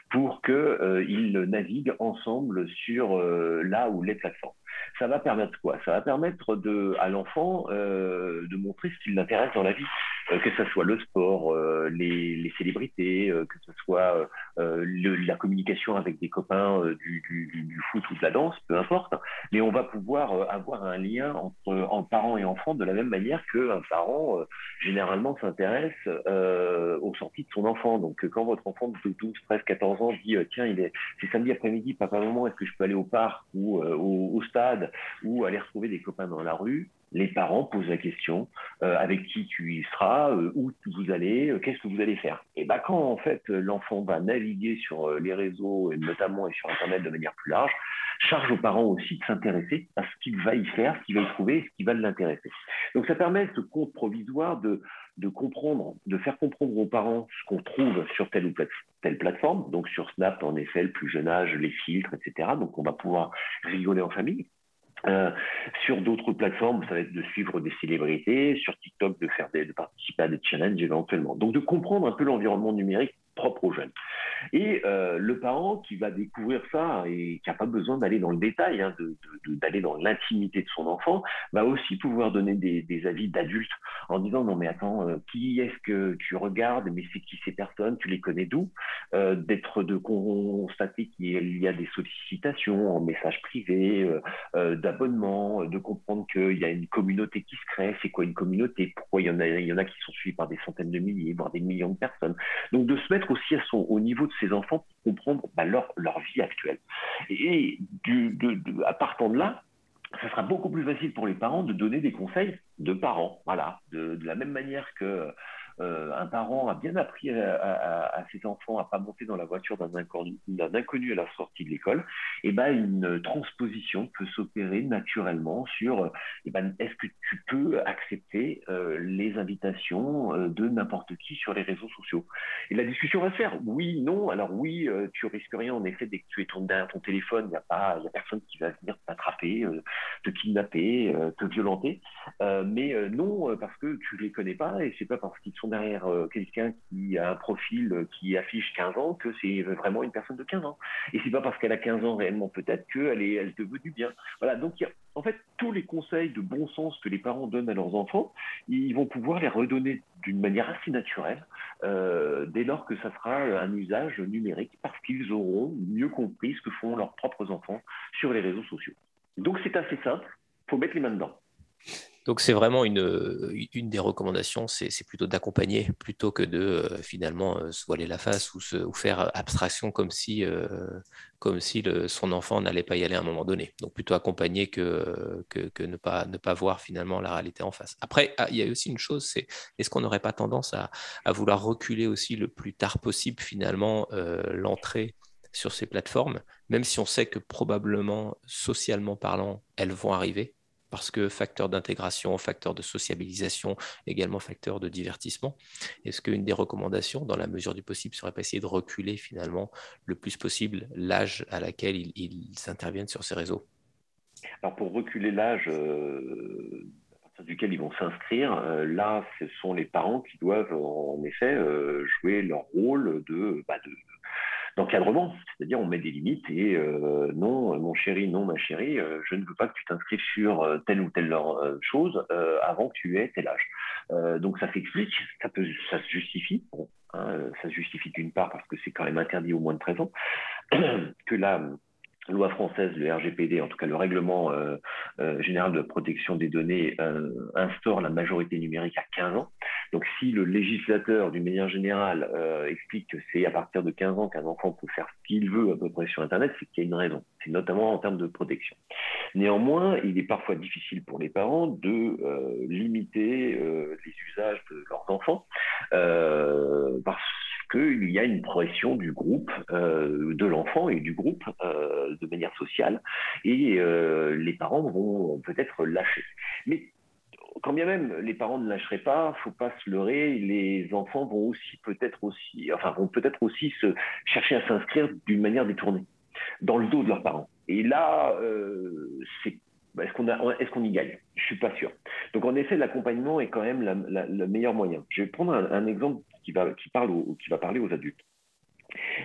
pour qu'ils naviguent ensemble sur là ou les plateformes. Ça va permettre quoi? Ça va permettre de, à l'enfant euh, de montrer ce qui l'intéresse dans la vie, euh, que ce soit le sport, euh, les, les, célébrités, que ce soit le, la communication avec des copains du, du, du, foot ou de la danse, peu importe. Mais on va pouvoir avoir un lien entre, entre parents et enfants de la même manière qu'un parent généralement s'intéresse aux sorties de son enfant. Donc quand votre enfant de 12, 13, 14 ans dit tiens, il est c'est samedi après-midi, papa, maman, est-ce que je peux aller au parc ou au, au stade ou aller retrouver des copains dans la rue, les parents posent la question euh, avec qui tu y seras, euh, où vous allez, euh, qu'est-ce que vous allez faire. Et ben quand en fait l'enfant va naviguer sur les réseaux et notamment et sur internet de manière plus large, charge aux parents aussi de s'intéresser à ce qu'il va y faire, ce qu'il va y trouver, ce qui va l'intéresser. Donc ça permet ce compte provisoire de, de comprendre, de faire comprendre aux parents ce qu'on trouve sur telle ou telle plateforme. Donc sur Snap, en effet, le plus jeune âge, les filtres, etc. Donc on va pouvoir rigoler en famille. Euh, sur d'autres plateformes, ça va être de suivre des célébrités, sur TikTok de faire des, de participer à des challenges éventuellement. Donc de comprendre un peu l'environnement numérique propre aux jeunes. Et euh, le parent qui va découvrir ça et qui n'a pas besoin d'aller dans le détail, hein, d'aller dans l'intimité de son enfant, va aussi pouvoir donner des, avis d'adultes en disant non mais attends, euh, qui est-ce que tu regardes, mais c'est qui ces personnes, tu les connais d'où, euh, d'être de constater qu'il y a des sollicitations en message privé, d'abonnement, de comprendre qu'il y a une communauté qui se crée, c'est quoi une communauté, pourquoi il y en a, il y en a qui sont suivis par des centaines de milliers, voire des millions de personnes? Donc de se mettre aussi à son, au niveau de ses enfants pour comprendre bah, leur, leur vie actuelle. Et à partant de là, ça sera beaucoup plus facile pour les parents de donner des conseils de parents. Voilà, de la même manière que euh, un parent a bien appris à, ses enfants à pas monter dans la voiture d'un inconnu, à la sortie de l'école, et eh ben une transposition peut s'opérer naturellement sur eh ben, est-ce que tu peux accepter euh, les invitations euh, de n'importe qui sur les réseaux sociaux? Et la discussion va se faire. Oui, non. Alors oui, tu risques rien en effet dès que tu es derrière ton téléphone, il n'y a pas, il a personne qui va venir t'attraper, te kidnapper, te violenter. mais non, parce que tu les connais pas et c'est pas parce qu'ils sont derrière euh, quelqu'un qui a un profil euh, qui affiche 15 ans que c'est vraiment une personne de 15 ans. Et c'est pas parce qu'elle a 15 ans réellement peut-être qu'elle est, elle veut du bien. Voilà, donc il en fait, tous les conseils de bon sens que les parents donnent à leurs enfants, ils vont pouvoir les redonner d'une manière assez naturelle euh, dès lors que ça sera un usage numérique parce qu'ils auront mieux compris ce que font leurs propres enfants sur les réseaux sociaux. Donc c'est assez simple, faut mettre les mains dedans. Donc c'est vraiment une, des recommandations, c'est plutôt d'accompagner plutôt que de euh, finalement euh, se voiler la face ou, faire abstraction comme si, euh, comme si son enfant n'allait pas y aller à un moment donné. Donc plutôt accompagner que, que, ne, pas, voir finalement la réalité en face. Après, ah, il y a aussi une chose, c'est est-ce qu'on n'aurait pas tendance à, vouloir reculer aussi le plus tard possible finalement l'entrée sur ces plateformes, même si on sait que probablement, socialement parlant, elles vont arriver? Parce que facteur d'intégration, facteur de sociabilisation, également facteur de divertissement. Est-ce qu'une des recommandations, dans la mesure du possible, serait pas essayer de reculer finalement le plus possible l'âge à laquelle ils, interviennent sur ces réseaux? Alors pour reculer l'âge euh, à partir duquel ils vont s'inscrire, euh, là, ce sont les parents qui doivent en effet euh, jouer leur rôle de, bah, de d'encadrement, c'est-à-dire on met des limites et euh, non, mon chéri, non, ma chérie, euh, je ne veux pas que tu t'inscrives sur euh, telle ou telle chose avant que tu aies tel âge. donc ça s'explique, ça, peut, ça se justifie. Bon, hein, ça se justifie d'une part parce que c'est quand même interdit au moins de 13 ans, que la loi française, le RGPD, en tout cas le règlement euh, euh, général de protection des données, euh, instaure la majorité numérique à 15 ans. Donc si le législateur, d'une manière générale, explique que c'est à partir de 15 ans qu'un enfant peut faire ce qu'il veut à peu près sur Internet, c'est qu'il y a une raison. C'est notamment en termes de protection. Néanmoins, il est parfois difficile pour les parents de limiter les usages de leurs enfants parce qu'il y a une pression du groupe, euh, de l'enfant et du groupe euh, de manière sociale, et euh, les parents vont peut-être lâcher. Mais quand bien même les parents ne lâcheraient pas, faut pas se leurrer, les enfants vont aussi peut-être aussi, enfin vont peut-être aussi se chercher à s'inscrire d'une manière détournée dans le dos de leurs parents. Et là, c'est bah, est-ce qu'on est-ce qu'on y gagne? Je suis pas sûr. Donc en effet, l'accompagnement est quand même le meilleur moyen. Je vais prendre un, exemple qui va, parle qui va parler aux adultes.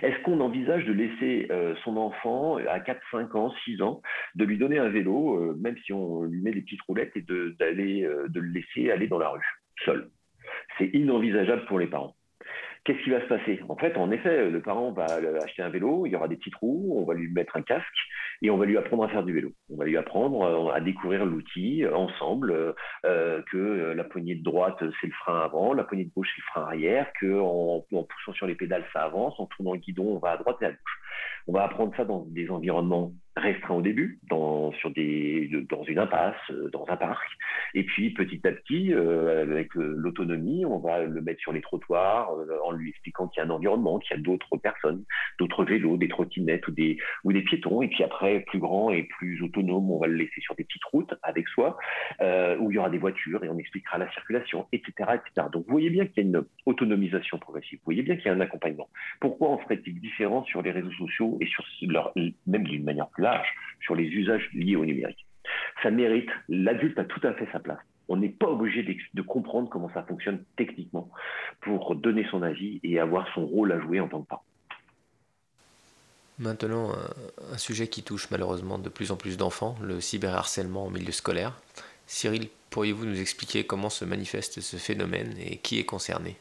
Est-ce qu'on envisage de laisser euh, son enfant à 4, 5 ans, 6 ans, de lui donner un vélo, euh, même si on lui met des petites roulettes, et de, euh, de le laisser aller dans la rue, seul? C'est inenvisageable pour les parents. Qu'est-ce qui va se passer? En fait, en effet, le parent va acheter un vélo, il y aura des petits trous, on va lui mettre un casque et on va lui apprendre à faire du vélo. On va lui apprendre à découvrir l'outil ensemble, que la poignée de droite, c'est le frein avant, la poignée de gauche, c'est le frein arrière, qu'en en poussant sur les pédales, ça avance, en tournant le guidon, on va à droite et à gauche. On va apprendre ça dans des environnements restreints au début, dans, sur des, dans une impasse, euh, dans un parc. Et puis petit à petit, euh, avec euh, l'autonomie, on va le mettre sur les trottoirs en lui expliquant qu'il y a un environnement, qu'il y a d'autres personnes, d'autres vélos, des trottinettes ou des, ou des piétons. Et puis après, plus grand et plus autonome, on va le laisser sur des petites routes avec soi, où il y aura des voitures et on expliquera la circulation, etc. etc. Donc vous voyez bien qu'il y a une autonomisation progressive. Vous voyez bien qu'il y a un accompagnement. Pourquoi en ferait-il différent sur les réseaux sociaux et sur leur, même d'une manière plus large, sur les usages liés au numérique. Ça mérite, l'adulte a tout à fait sa place. On n'est pas obligé de comprendre comment ça fonctionne techniquement pour donner son avis et avoir son rôle à jouer en tant que parent. Maintenant, un sujet qui touche malheureusement de plus en plus d'enfants, le cyberharcèlement au milieu scolaire. Cyril, pourriez-vous nous expliquer comment se manifeste ce phénomène et qui est concerné?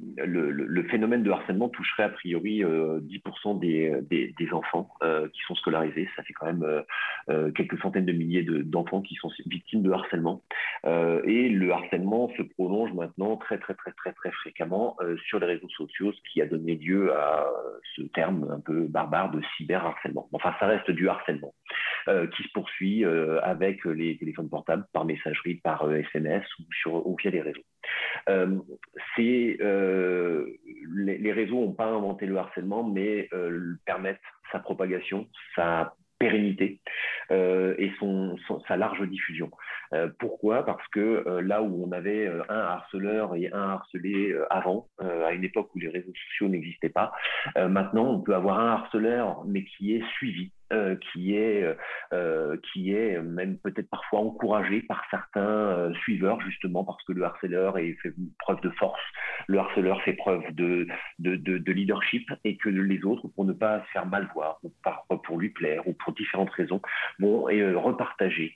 Le, phénomène de harcèlement toucherait a priori 10% euh, des, des, enfants euh, qui sont scolarisés. Ça fait quand même euh, quelques centaines de milliers d'enfants qui sont victimes de harcèlement. et le harcèlement se prolonge maintenant très très très très très fréquemment sur les réseaux sociaux, ce qui a donné lieu à ce terme un peu barbare de cyberharcèlement. Enfin, ça reste du harcèlement qui se poursuit avec les téléphones portables, par messagerie, par SMS ou, sur, ou via les réseaux. C'est euh, les, réseaux n'ont pas inventé le harcèlement, mais euh, permettent sa propagation, sa pérennité euh, et sa large diffusion. pourquoi? Parce que là où on avait un harceleur et un harcelé avant, à une époque où les réseaux sociaux n'existaient pas, maintenant on peut avoir un harceleur mais qui est suivi euh, qui est euh, qui est même peut-être parfois encouragé par certains euh, suiveurs justement parce que le harceleur est fait preuve de force, le harceleur fait preuve de de, de, leadership et que les autres pour ne pas se faire mal voir ou pour lui plaire ou pour différentes raisons vont et, repartager,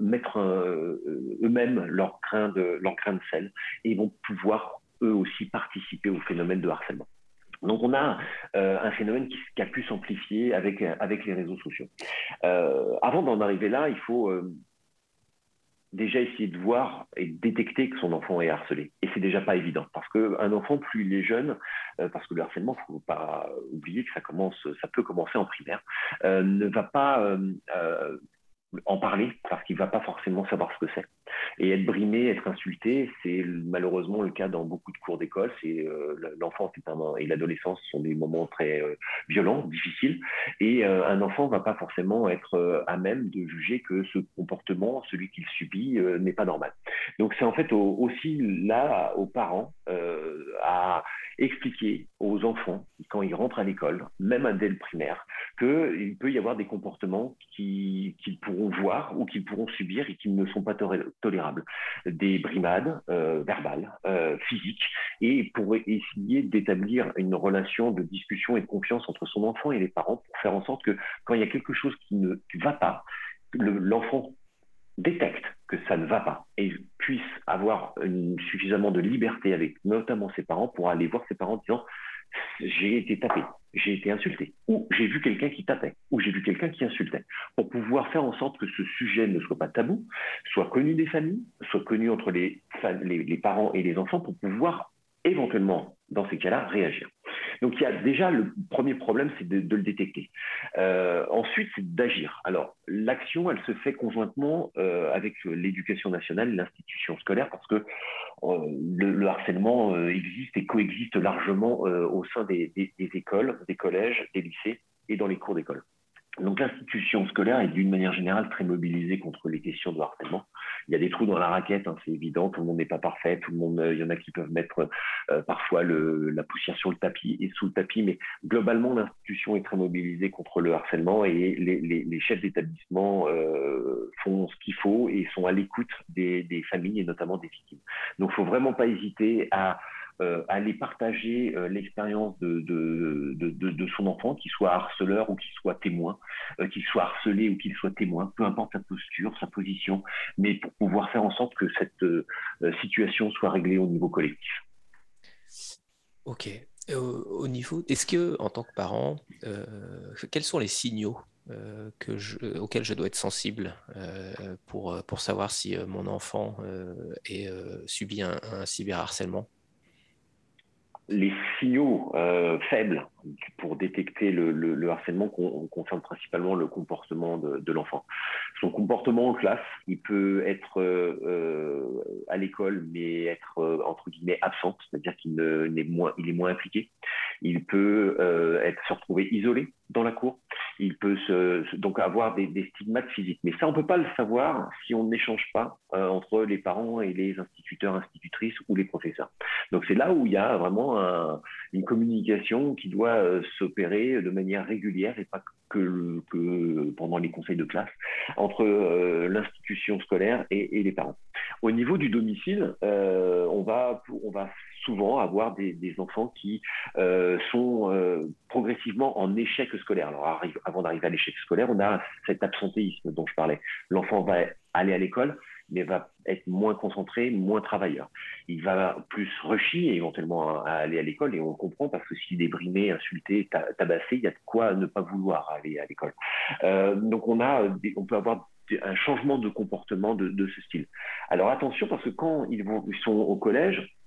mettre eux-mêmes leur grain de leur grain de sel et vont pouvoir eux aussi participer au phénomène de harcèlement. Donc on a euh, un phénomène qui, a pu s'amplifier avec, les réseaux sociaux. Euh, avant d'en arriver là, il faut euh, déjà essayer de voir et détecter que son enfant est harcelé. Et c'est déjà pas évident parce qu'un enfant, plus il est jeune, parce que le harcèlement, faut pas oublier que ça commence, ça peut commencer en primaire, ne va pas en parler parce qu'il va pas forcément savoir ce que c'est. Et être brimé, être insulté, c'est malheureusement le cas dans beaucoup de cours d'école. C'est euh, l'enfance et l'adolescence sont des moments très euh, violents, difficiles, et euh, un enfant va pas forcément être à même de juger que ce comportement, celui qu'il subit, n'est pas normal. Donc c'est en fait aussi là aux parents à expliquer aux enfants quand ils rentrent à l'école, même dès le primaire, qu'il peut y avoir des comportements qu'ils pourront voir ou qu'ils pourront subir et qui ne sont pas tolérables. Des brimades euh, verbales, euh, physiques, et pour essayer d'établir une relation de discussion et de confiance entre son enfant et les parents pour faire en sorte que quand il y a quelque chose qui ne va pas, l'enfant détecte que ça ne va pas et puisse avoir suffisamment de liberté avec notamment ses parents pour aller voir ses parents en disant j'ai été tapé, j'ai été insulté, ou j'ai vu quelqu'un qui tapait, ou j'ai vu quelqu'un qui insultait, pour pouvoir faire en sorte que ce sujet ne soit pas tabou, soit connu des familles, soit connu entre les, parents et les enfants, pour pouvoir éventuellement, dans ces cas-là, réagir. Donc il y a déjà le premier problème, c'est de, le détecter. Euh, ensuite, c'est d'agir. Alors l'action, elle se fait conjointement euh, avec l'éducation nationale, l'institution scolaire, parce que euh, le, harcèlement existe et coexiste largement au sein des, écoles, des collèges, des lycées et dans les cours d'école. Donc l'institution scolaire est d'une manière générale très mobilisée contre les questions de harcèlement. Il y a des trous dans la raquette, hein, c'est évident, tout le monde n'est pas parfait, tout le monde, euh, il y en a qui peuvent mettre euh, parfois la poussière sur le tapis et sous le tapis, mais globalement l'institution est très mobilisée contre le harcèlement et les, chefs d'établissement euh, font ce qu'il faut et sont à l'écoute des, des familles et notamment des victimes. Donc il faut vraiment pas hésiter à euh, aller partager euh, l'expérience de, de, de, son enfant, qu'il soit harceleur ou qu'il soit témoin, euh, qu'il soit harcelé ou qu'il soit témoin, peu importe sa posture, sa position, mais pour pouvoir faire en sorte que cette situation soit réglée au niveau collectif. Ok. Au, niveau, est-ce que en tant que parent, quels sont les signaux auxquels je dois être sensible pour, pour savoir si mon enfant est, subit un cyberharcèlement? Les signaux euh, faibles pour détecter le, le, le harcèlement concernent principalement le comportement de, de l'enfant. Son comportement en classe, il peut être euh, à l'école, mais être euh, entre guillemets absent, c'est-à-dire qu'il est moins, il est moins impliqué. Il peut euh, être se retrouver isolé dans la cour. Il peut donc avoir des, stigmates physiques. Mais ça, on peut pas le savoir si on n'échange pas euh, entre les parents et les instituteurs, institutrices ou les professeurs. Donc c'est là où il y a vraiment un, une communication qui doit euh, s'opérer de manière régulière et pas que, pendant les conseils de classe entre euh, l'institution scolaire et, les parents. Au niveau du domicile, on, va, on va souvent avoir des, enfants qui euh, sont euh, progressivement en échec scolaire. Alors avant d'arriver à l'échec scolaire, on a cet absentéisme dont je parlais. L'enfant va aller à l'école, mais va être moins concentré, moins travailleur. Il va plus rusher éventuellement à, aller à l'école et on comprend parce que s'il est brimé, insulté, tabassé, il y a de quoi ne pas vouloir aller à l'école. Euh, donc on a, on peut avoir un changement de comportement de, ce style. Alors attention parce que quand ils sont au collège,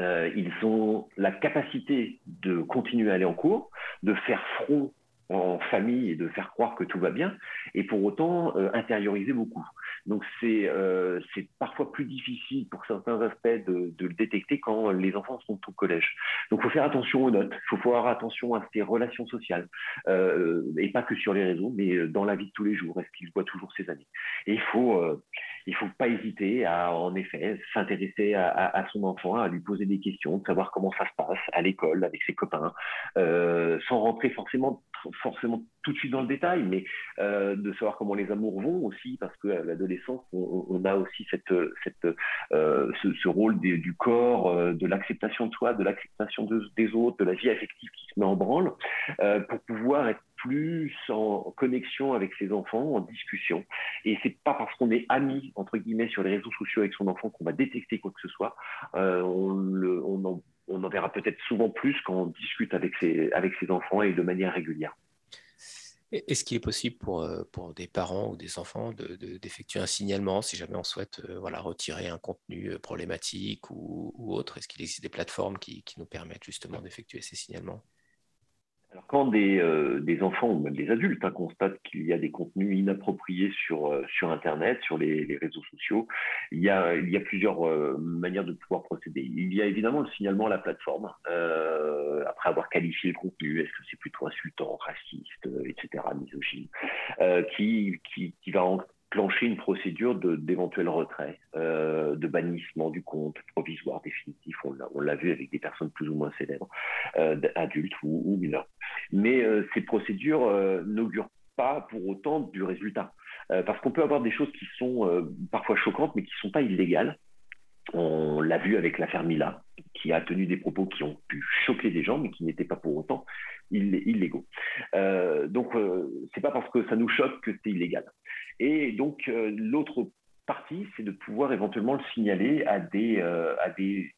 euh, ils ont la capacité de continuer à aller en cours, de faire front en famille et de faire croire que tout va bien, et pour autant euh, intérioriser beaucoup. Donc c'est euh, parfois plus difficile pour certains aspects de, le détecter quand les enfants sont au collège. Donc il faut faire attention aux notes, il faut faire attention à ses relations sociales, et pas que sur les réseaux, mais dans la vie de tous les jours. Est-ce qu'il voit toujours ses amis Et il faut il faut pas hésiter à en effet s'intéresser à, son enfant, à lui poser des questions, de savoir comment ça se passe à l'école avec ses copains, euh, sans rentrer forcément forcément tout de suite dans le détail, mais euh, de savoir comment les amours vont aussi, parce que l'adolescence, on, a aussi cette, euh, ce, rôle du corps, de l'acceptation de soi, de l'acceptation de, des autres, de la vie affective qui se met en branle, pour pouvoir être plus en connexion avec ses enfants, en discussion. Et c'est pas parce qu'on est ami entre guillemets sur les réseaux sociaux avec son enfant qu'on va détecter quoi que ce soit. Euh, on, en verra peut-être souvent plus quand on discute avec ses, enfants et de manière régulière. Est-ce qu'il est possible pour, euh, pour des parents ou des enfants d'effectuer de, de, un signalement si jamais on souhaite euh, voilà, retirer un contenu problématique ou, autre? Est-ce qu'il existe des plateformes qui nous permettent justement d'effectuer ces signalements? Alors, quand des, euh, des, enfants ou même des adultes hein, constatent qu'il y a des contenus inappropriés sur, euh, sur Internet, sur les, les, réseaux sociaux, il y a, il y a plusieurs euh, manières de pouvoir procéder. Il y a évidemment le signalement à la plateforme, euh, après avoir qualifié le contenu, est-ce que c'est plutôt insultant, raciste, etc., misogyne, qui, qui, qui va en, clencher une procédure d'éventuel retrait, euh, de bannissement du compte provisoire définitif. On l'a vu avec des personnes plus ou moins célèbres, euh, adultes ou, ou, mineurs. Mais euh, ces procédures euh, n'augurent pas pour autant du résultat. Euh, parce qu'on peut avoir des choses qui sont euh, parfois choquantes, mais qui ne sont pas illégales. On l'a vu avec l'affaire Mila, qui a tenu des propos qui ont pu choquer des gens, mais qui n'étaient pas pour autant illégaux. Euh, donc, euh, c'est pas parce que ça nous choque que c'est illégal. Et donc, euh, l'autre partie, c'est de pouvoir éventuellement le signaler à des, euh, à des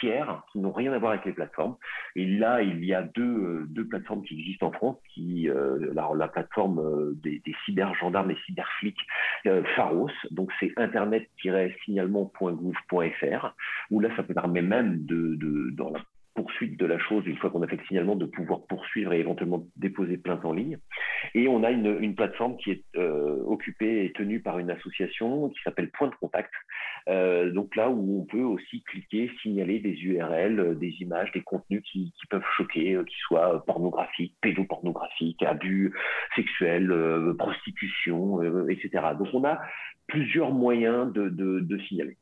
tiers qui n'ont rien à voir avec les plateformes. Et là, il y a deux, deux plateformes qui existent en France, qui, euh, la, la, plateforme euh, des, des cybergendarmes et cyberflics euh, Pharos, donc c'est internet-signalement.gouv.fr, où là, ça peut permettre même de, de, dans poursuite de la chose, une fois qu'on a fait le signalement, de pouvoir poursuivre et éventuellement déposer plainte en ligne. Et on a une, une plateforme qui est euh, occupée et tenue par une association qui s'appelle Point de Contact. Euh, donc là où on peut aussi cliquer, signaler des URL, euh, des images, des contenus qui, qui peuvent choquer, qu'ils soient pornographiques, pédopornographiques, abus sexuels, prostitution, etc. Donc on a plusieurs moyens de, de signaler.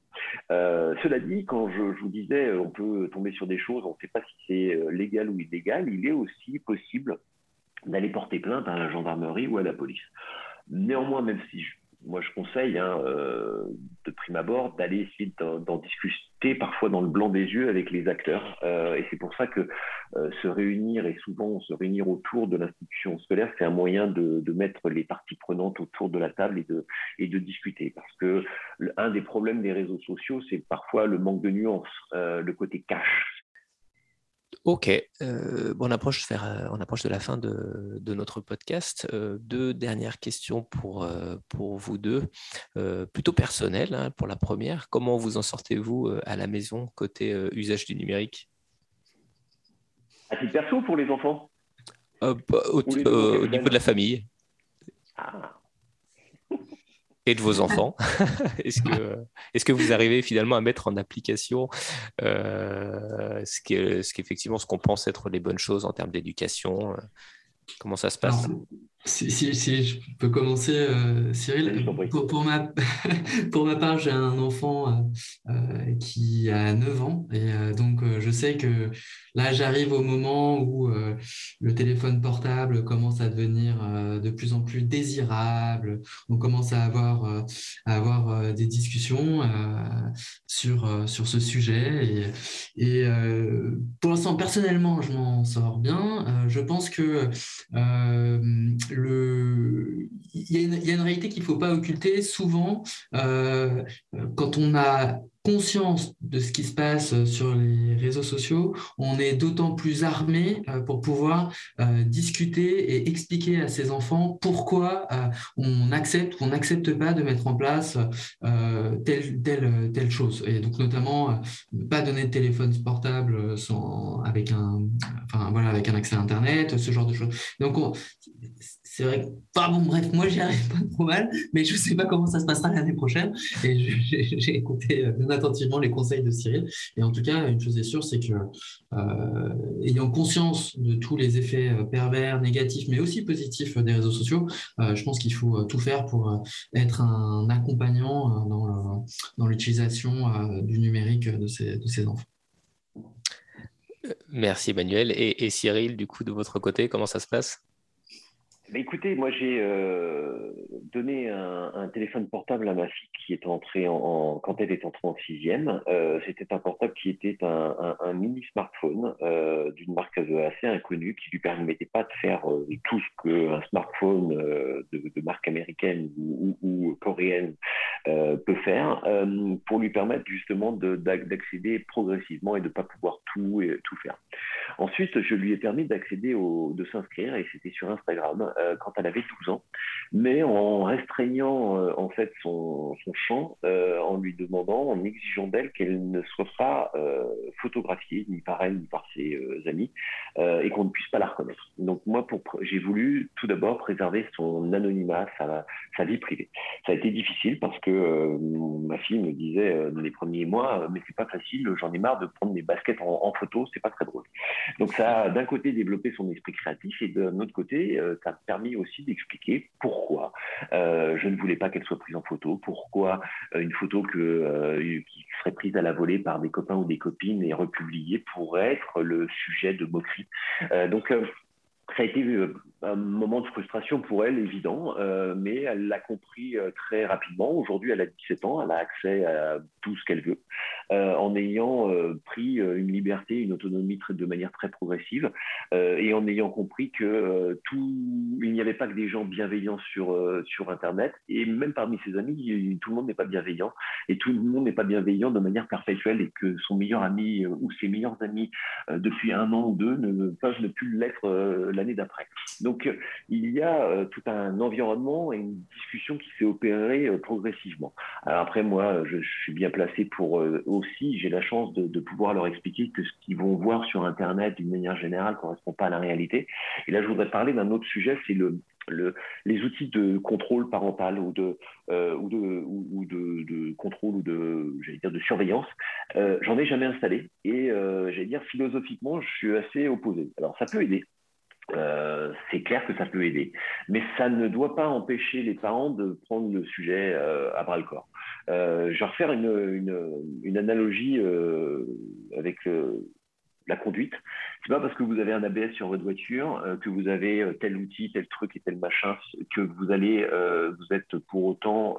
Euh, cela dit, quand je, vous disais on peut tomber sur des choses, on ne sait pas si c'est euh, légal ou illégal, il est aussi possible d'aller porter plainte à la gendarmerie ou à la police. Néanmoins, même si je moi, je conseille, hein, euh, de prime abord, d'aller essayer d'en discuter parfois dans le blanc des yeux avec les acteurs. Euh, et c'est pour ça que euh, se réunir, et souvent se réunir autour de l'institution scolaire, c'est un moyen de, de, mettre les parties prenantes autour de la table et de, et de discuter. Parce que un des problèmes des réseaux sociaux, c'est parfois le manque de nuances, le côté cash. Ok, euh, bon, on, approche faire, on approche de la fin de, de notre podcast. Euh, deux dernières questions pour, euh, pour vous deux, plutôt personnelles. Hein, pour la première, comment vous en sortez-vous à la maison côté usage du numérique? À titre perso pour les enfants? Au, au, niveau de la famille. Ah et de vos enfants. est-ce que, est que vous arrivez finalement à mettre en application euh, ce qu'effectivement ce qu'on pense être les bonnes choses en termes d'éducation euh, Comment ça se passe? Si, si, je peux commencer, euh, Cyril, pour, pour, ma, pour ma part, j'ai un enfant euh, euh, qui a 9 ans et donc je sais que là, j'arrive au moment où le téléphone portable commence à devenir de plus en plus désirable. On commence à avoir, à avoir des discussions sur, sur ce sujet et, et pour l'instant, personnellement, je m'en sors bien. je pense que il, y a une, réalité qu'il ne faut pas occulter. Souvent, euh, quand on a conscience de ce qui se passe sur les réseaux sociaux, on est d'autant plus armé euh, pour pouvoir euh, discuter et expliquer à ses enfants pourquoi on accepte ou on n'accepte pas de mettre en place telle, telle, chose. Et donc notamment, ne pas donner de téléphone portable sans, avec, un, enfin, voilà, avec un accès à Internet, ce genre de choses. Donc on, c'est vrai que, bon, bref, moi j'y arrive pas trop mal, mais je ne sais pas comment ça se passera l'année prochaine. Et j'ai écouté bien attentivement les conseils de Cyril. Et en tout cas, une chose est sûre, c'est que, euh, ayant conscience de tous les effets euh, pervers, négatifs, mais aussi positifs des réseaux sociaux, euh, je pense qu'il faut tout faire pour être un accompagnant dans l'utilisation du numérique de ces, enfants. Merci Emmanuel. Et Cyril, du coup, de votre côté, comment ça se passe? Bah, écoutez, moi j'ai euh, donné un, téléphone portable à ma fille qui est entrée en, quand elle est entrée en sixième. Euh, C'était un portable qui était un, mini smartphone euh, d'une marque assez inconnue qui lui permettait pas de faire tout ce qu'un smartphone de, marque américaine ou, coréenne peut faire pour lui permettre justement d'accéder progressivement et de pas pouvoir tout tout faire. Ensuite, je lui ai permis d'accéder au de s'inscrire et c'était sur Instagram euh, quand elle avait 12 ans, mais en restreignant euh, en fait son, son champ, euh, en lui demandant, en exigeant d'elle qu'elle ne soit pas photographiée ni par elle ni par ses amis et qu'on ne puisse pas la reconnaître. Donc moi, j'ai voulu tout d'abord préserver son anonymat, sa, vie privée. Ça a été difficile parce que ma fille me disait les premiers mois, mais c'est pas facile, j'en ai marre de prendre mes baskets en, en photo, c'est pas très drôle. Donc ça a d'un côté développé son esprit créatif et d'un autre côté, ça a permis aussi d'expliquer pourquoi euh, je ne voulais pas qu'elle soit prise en photo, pourquoi euh, une photo euh, qui serait prise à la volée par des copains ou des copines et republiée pourrait être le sujet de moquerie. donc ça a été un moment de frustration pour elle, évident, euh, mais elle l'a compris euh, très rapidement. Aujourd'hui, elle a 17 ans, elle a accès à tout ce qu'elle veut, euh, en ayant pris une liberté, une autonomie de manière très progressive, et en ayant compris que tout, il n'y avait pas que des gens bienveillants sur sur Internet, et même parmi ses amis, tout le monde n'est pas bienveillant, et tout le monde n'est pas bienveillant de manière perpétuelle, et que son meilleur ami ou ses meilleurs amis depuis un an ou deux ne peuvent ne plus l'être l'année d'après. Donc, il y a tout un environnement et une discussion qui s'est opérée progressivement. Alors après, moi, je, suis bien placé pour aussi, j'ai la chance de, pouvoir leur expliquer que ce qu'ils vont voir sur Internet d'une manière générale ne correspond pas à la réalité. Et là, je voudrais parler d'un autre sujet, c'est le, les outils de contrôle parental ou de, euh, contrôle ou de, surveillance, euh, j'en ai jamais installé. Et euh, j'allais dire, philosophiquement, je suis assez opposé. Alors, ça peut aider. C'est clair que ça peut aider, mais ça ne doit pas empêcher les parents de prendre le sujet à bras le corps. je vais refaire une, analogie avec la conduite. C'est pas parce que vous avez un ABS sur votre voiture euh, que vous avez euh, tel outil, tel truc et tel machin que euh, vous êtes pour autant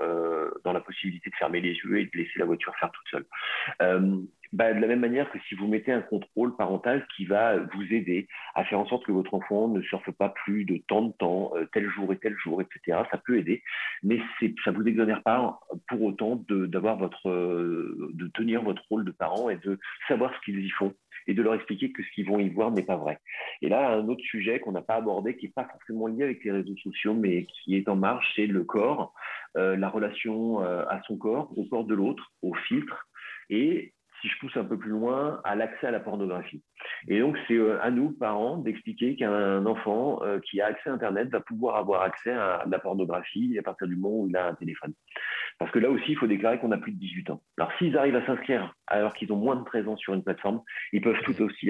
dans la possibilité de fermer les yeux et de laisser la voiture faire toute seule. Bah, de la même manière que si vous mettez un contrôle parental qui va vous aider à faire en sorte que votre enfant ne surfe pas plus de tant de temps, tel jour et tel jour, etc., ça peut aider, mais ça ne vous exonère pas pour autant d'avoir votre, de tenir votre rôle de parent et de savoir ce qu'ils y font et de leur expliquer que ce qu'ils vont y voir n'est pas vrai. Et là, un autre sujet qu'on n'a pas abordé, qui n'est pas forcément lié avec les réseaux sociaux, mais qui est en marche, c'est le corps, euh, la relation euh, à son corps, au corps de l'autre, au filtre, et si je pousse un peu plus loin, à l'accès à la pornographie. Et donc, c'est euh, à nous, parents, d'expliquer qu'un enfant qui a accès à Internet va pouvoir avoir accès à la pornographie à partir du moment où il a un téléphone. Parce que là aussi, il faut déclarer qu'on a plus de 18 ans. Alors, s'ils arrivent à s'inscrire alors qu'ils ont moins de 13 ans sur une plateforme, ils peuvent tout aussi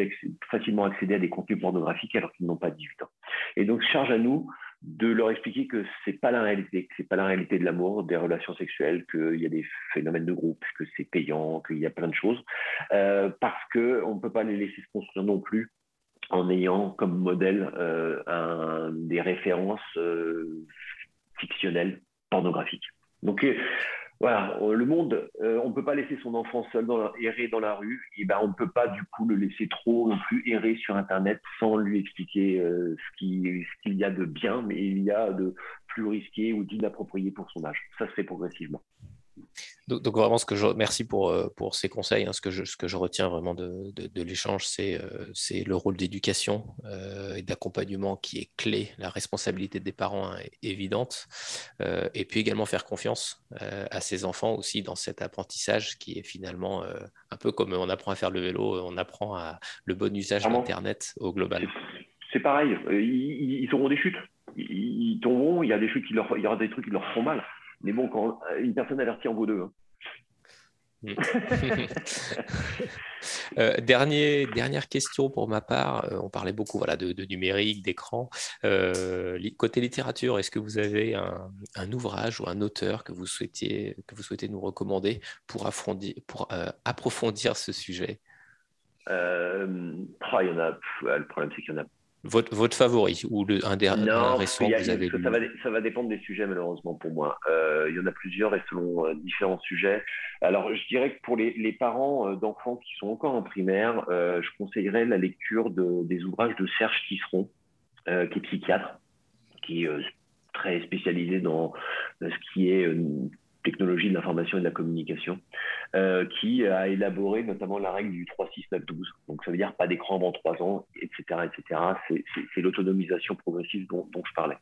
facilement accéder à des contenus pornographiques alors qu'ils n'ont pas 18 ans. Et donc, charge à nous de leur expliquer que c'est pas la réalité, que c'est pas la réalité de l'amour, des relations sexuelles, qu'il y a des phénomènes de groupe, que c'est payant, qu'il y a plein de choses, euh, parce qu'on ne peut pas les laisser se construire non plus en ayant comme modèle euh, des références euh, fictionnelles pornographiques. Voilà, euh, le monde, euh, on ne peut pas laisser son enfant seul dans errer dans la rue, et ben on ne peut pas du coup le laisser trop non plus errer sur Internet sans lui expliquer ce qu'il y a de bien, mais il y a de plus risqué ou d'inapproprié pour son âge. Ça se fait progressivement. Donc, vraiment, ce que je, merci pour, euh, pour ces conseils. Hein. ce, que je, ce que je retiens vraiment de, de, l'échange, c'est euh, c'est le rôle d'éducation euh, et d'accompagnement qui est clé. La responsabilité des parents hein, est évidente. et puis également faire confiance à ses enfants aussi dans cet apprentissage qui est finalement un peu comme on apprend à faire le vélo, on apprend à, le bon usage d'Internet au global. C'est pareil, ils, ils, auront des chutes. Ils, ils tomberont, il y a des chutes qui leur, il y aura des trucs qui leur font mal. Mais bon, quand une personne avertie en vaut deux. Hein. Mm. Euh, dernier, dernière question pour ma part. Euh, on parlait beaucoup voilà, de, numérique, d'écran. Euh, côté littérature, est-ce que vous avez un, ouvrage ou un auteur que vous, souhaitiez, que vous souhaitez nous recommander pour, pour approfondir ce sujet? Il y en a, Le problème, c'est qu'il y en a votre, votre favori ou le, un dernier récent que vous avez ça, va, ça va dépendre des sujets, malheureusement, pour moi. Euh, il y en a plusieurs et selon euh, différents sujets. Alors, je dirais que pour les, les parents euh, d'enfants qui sont encore en primaire, je conseillerais la lecture de, des ouvrages de Serge Tisseron, qui est psychiatre, qui est très spécialisé dans ce qui est technologie de l'information et de la communication, euh, qui a élaboré notamment la règle du 3, 6, 9, 12. Donc ça veut dire pas d'écran avant 3 ans, etc. etc. C'est l'autonomisation progressive dont, je parlais.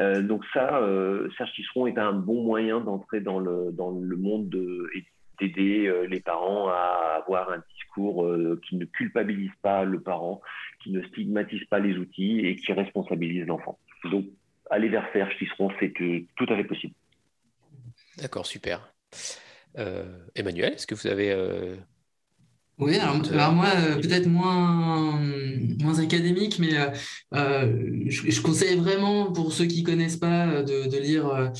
Euh, donc ça, euh, Serge Tisseron est un bon moyen d'entrer dans le, dans le monde de, et d'aider les parents à avoir un discours qui ne culpabilise pas le parent, qui ne stigmatise pas les outils et qui responsabilise l'enfant. Donc aller vers Serge Tisseron, c'est tout à fait possible. D'accord, super. Euh, Emmanuel, est-ce que vous avez euh, oui, alors, moi, euh, peut-être moins, moins académique, mais euh, euh, je, conseille vraiment pour ceux qui connaissent pas de, lire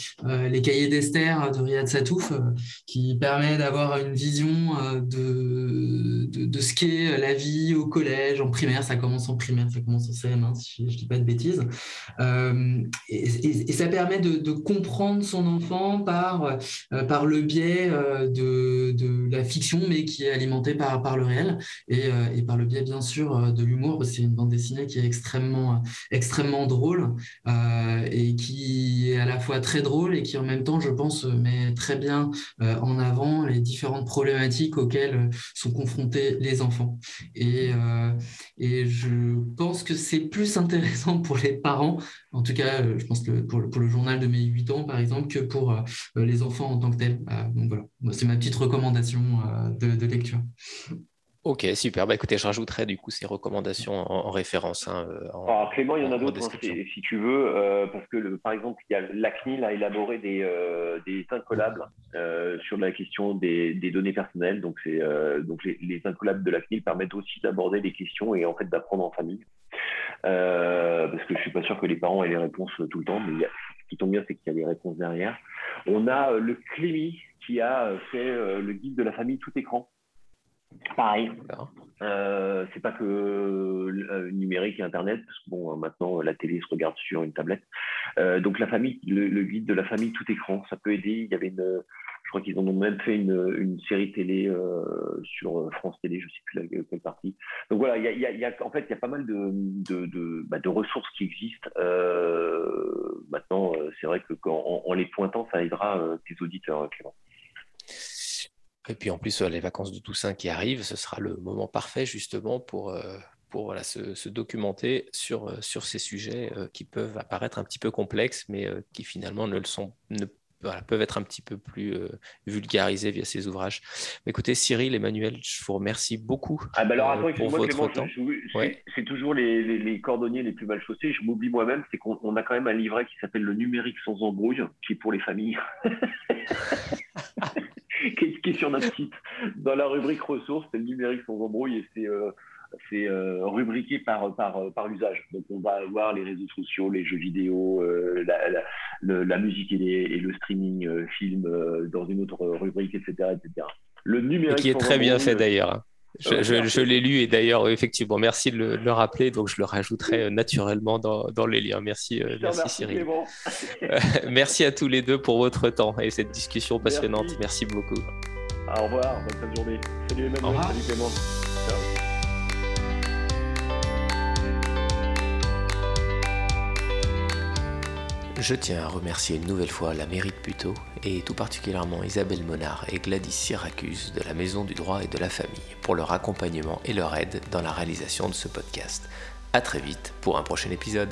les cahiers d'Esther de Riyad Satouf, qui permet d'avoir une vision de, de, ce qu'est la vie au collège, en primaire. Ça commence en primaire, ça commence en CM1, si je ne dis pas de bêtises. Et, ça permet de, comprendre son enfant par, par le biais de, la fiction, mais qui est alimentée par par le réel et, euh, et par le biais bien sûr euh, de l'humour C'est une bande dessinée qui est extrêmement, extrêmement drôle et qui est à la fois très drôle et qui en même temps, je pense, met très bien en avant les différentes problématiques auxquelles sont confrontés les enfants. Et, je pense que c'est plus intéressant pour les parents, en tout cas, je pense que pour, le, pour le journal de mes 8 ans, par exemple, que pour les enfants en tant que tels. donc voilà, c'est ma petite recommandation de lecture. Ok, super. Bah, écoutez, je rajouterai du coup ces recommandations en, référence. Hein, euh, Alors, Clément, il y en a d'autres, hein, si, tu veux, euh, parce que le, par exemple, il y a, la CNIL a élaboré des, euh, des incollables sur la question des, des données personnelles. Donc, c'est, donc les, les, incollables de la CNIL permettent aussi d'aborder des questions et en fait d'apprendre en famille. parce que je suis pas sûr que les parents aient les réponses tout le temps, mais ce qui tombe bien, c'est qu'il y a les réponses derrière. On a le Clémy qui a fait le guide de la famille tout écran. Pareil. Euh, c'est pas que euh, numérique et Internet, parce que bon, maintenant la télé se regarde sur une tablette. Euh, donc la famille, le, guide de la famille tout écran, ça peut aider. Il y avait une, je crois qu'ils en ont même fait une, une série télé euh, sur France Télé, je sais plus quelle partie. Donc voilà, il y a, y a, en fait il y a pas mal de, de, de, bah, de ressources qui existent. maintenant, c'est vrai que quand, en, les pointant, ça aidera tes auditeurs, Clément. Et puis en plus, les vacances de Toussaint qui arrivent, ce sera le moment parfait justement pour, euh, pour voilà, se, documenter sur, euh, sur ces sujets euh, qui peuvent apparaître un petit peu complexes, mais qui finalement ne le sont, ne, peuvent être un petit peu plus vulgarisés via ces ouvrages. Écoutez, Cyril, Emmanuel, je vous remercie beaucoup ah bah alors, attends, pour votre temps. C'est toujours les, les, les, cordonniers les plus mal chaussés. Je m'oublie moi-même, c'est qu'on a quand même un livret qui s'appelle Le numérique sans embrouille, qui est pour les familles. qui, est sur notre site. Dans la rubrique ressources, c'est le numérique sans embrouille et c'est euh, euh, rubriqué par, par, par usage. Donc on va avoir les réseaux sociaux, les jeux vidéo, euh, la, la, musique et, et, le streaming film dans une autre rubrique, etc. etc. Le numérique. qui est très bien fait d'ailleurs. Hein. Je, l'ai lu et d'ailleurs, effectivement, merci de le, rappeler. Donc, je le rajouterai euh, naturellement dans, dans les liens. Merci, euh, merci, Cyril. Euh, merci à tous les deux pour votre temps et cette discussion passionnante. Merci, beaucoup. Au revoir, bonne fin de journée. Salut Emmanuel, salut Clément. Je tiens à remercier une nouvelle fois la mairie de Puteaux et tout particulièrement Isabelle Monard et Gladys Syracuse de la Maison du droit et de la famille pour leur accompagnement et leur aide dans la réalisation de ce podcast. A très vite pour un prochain épisode.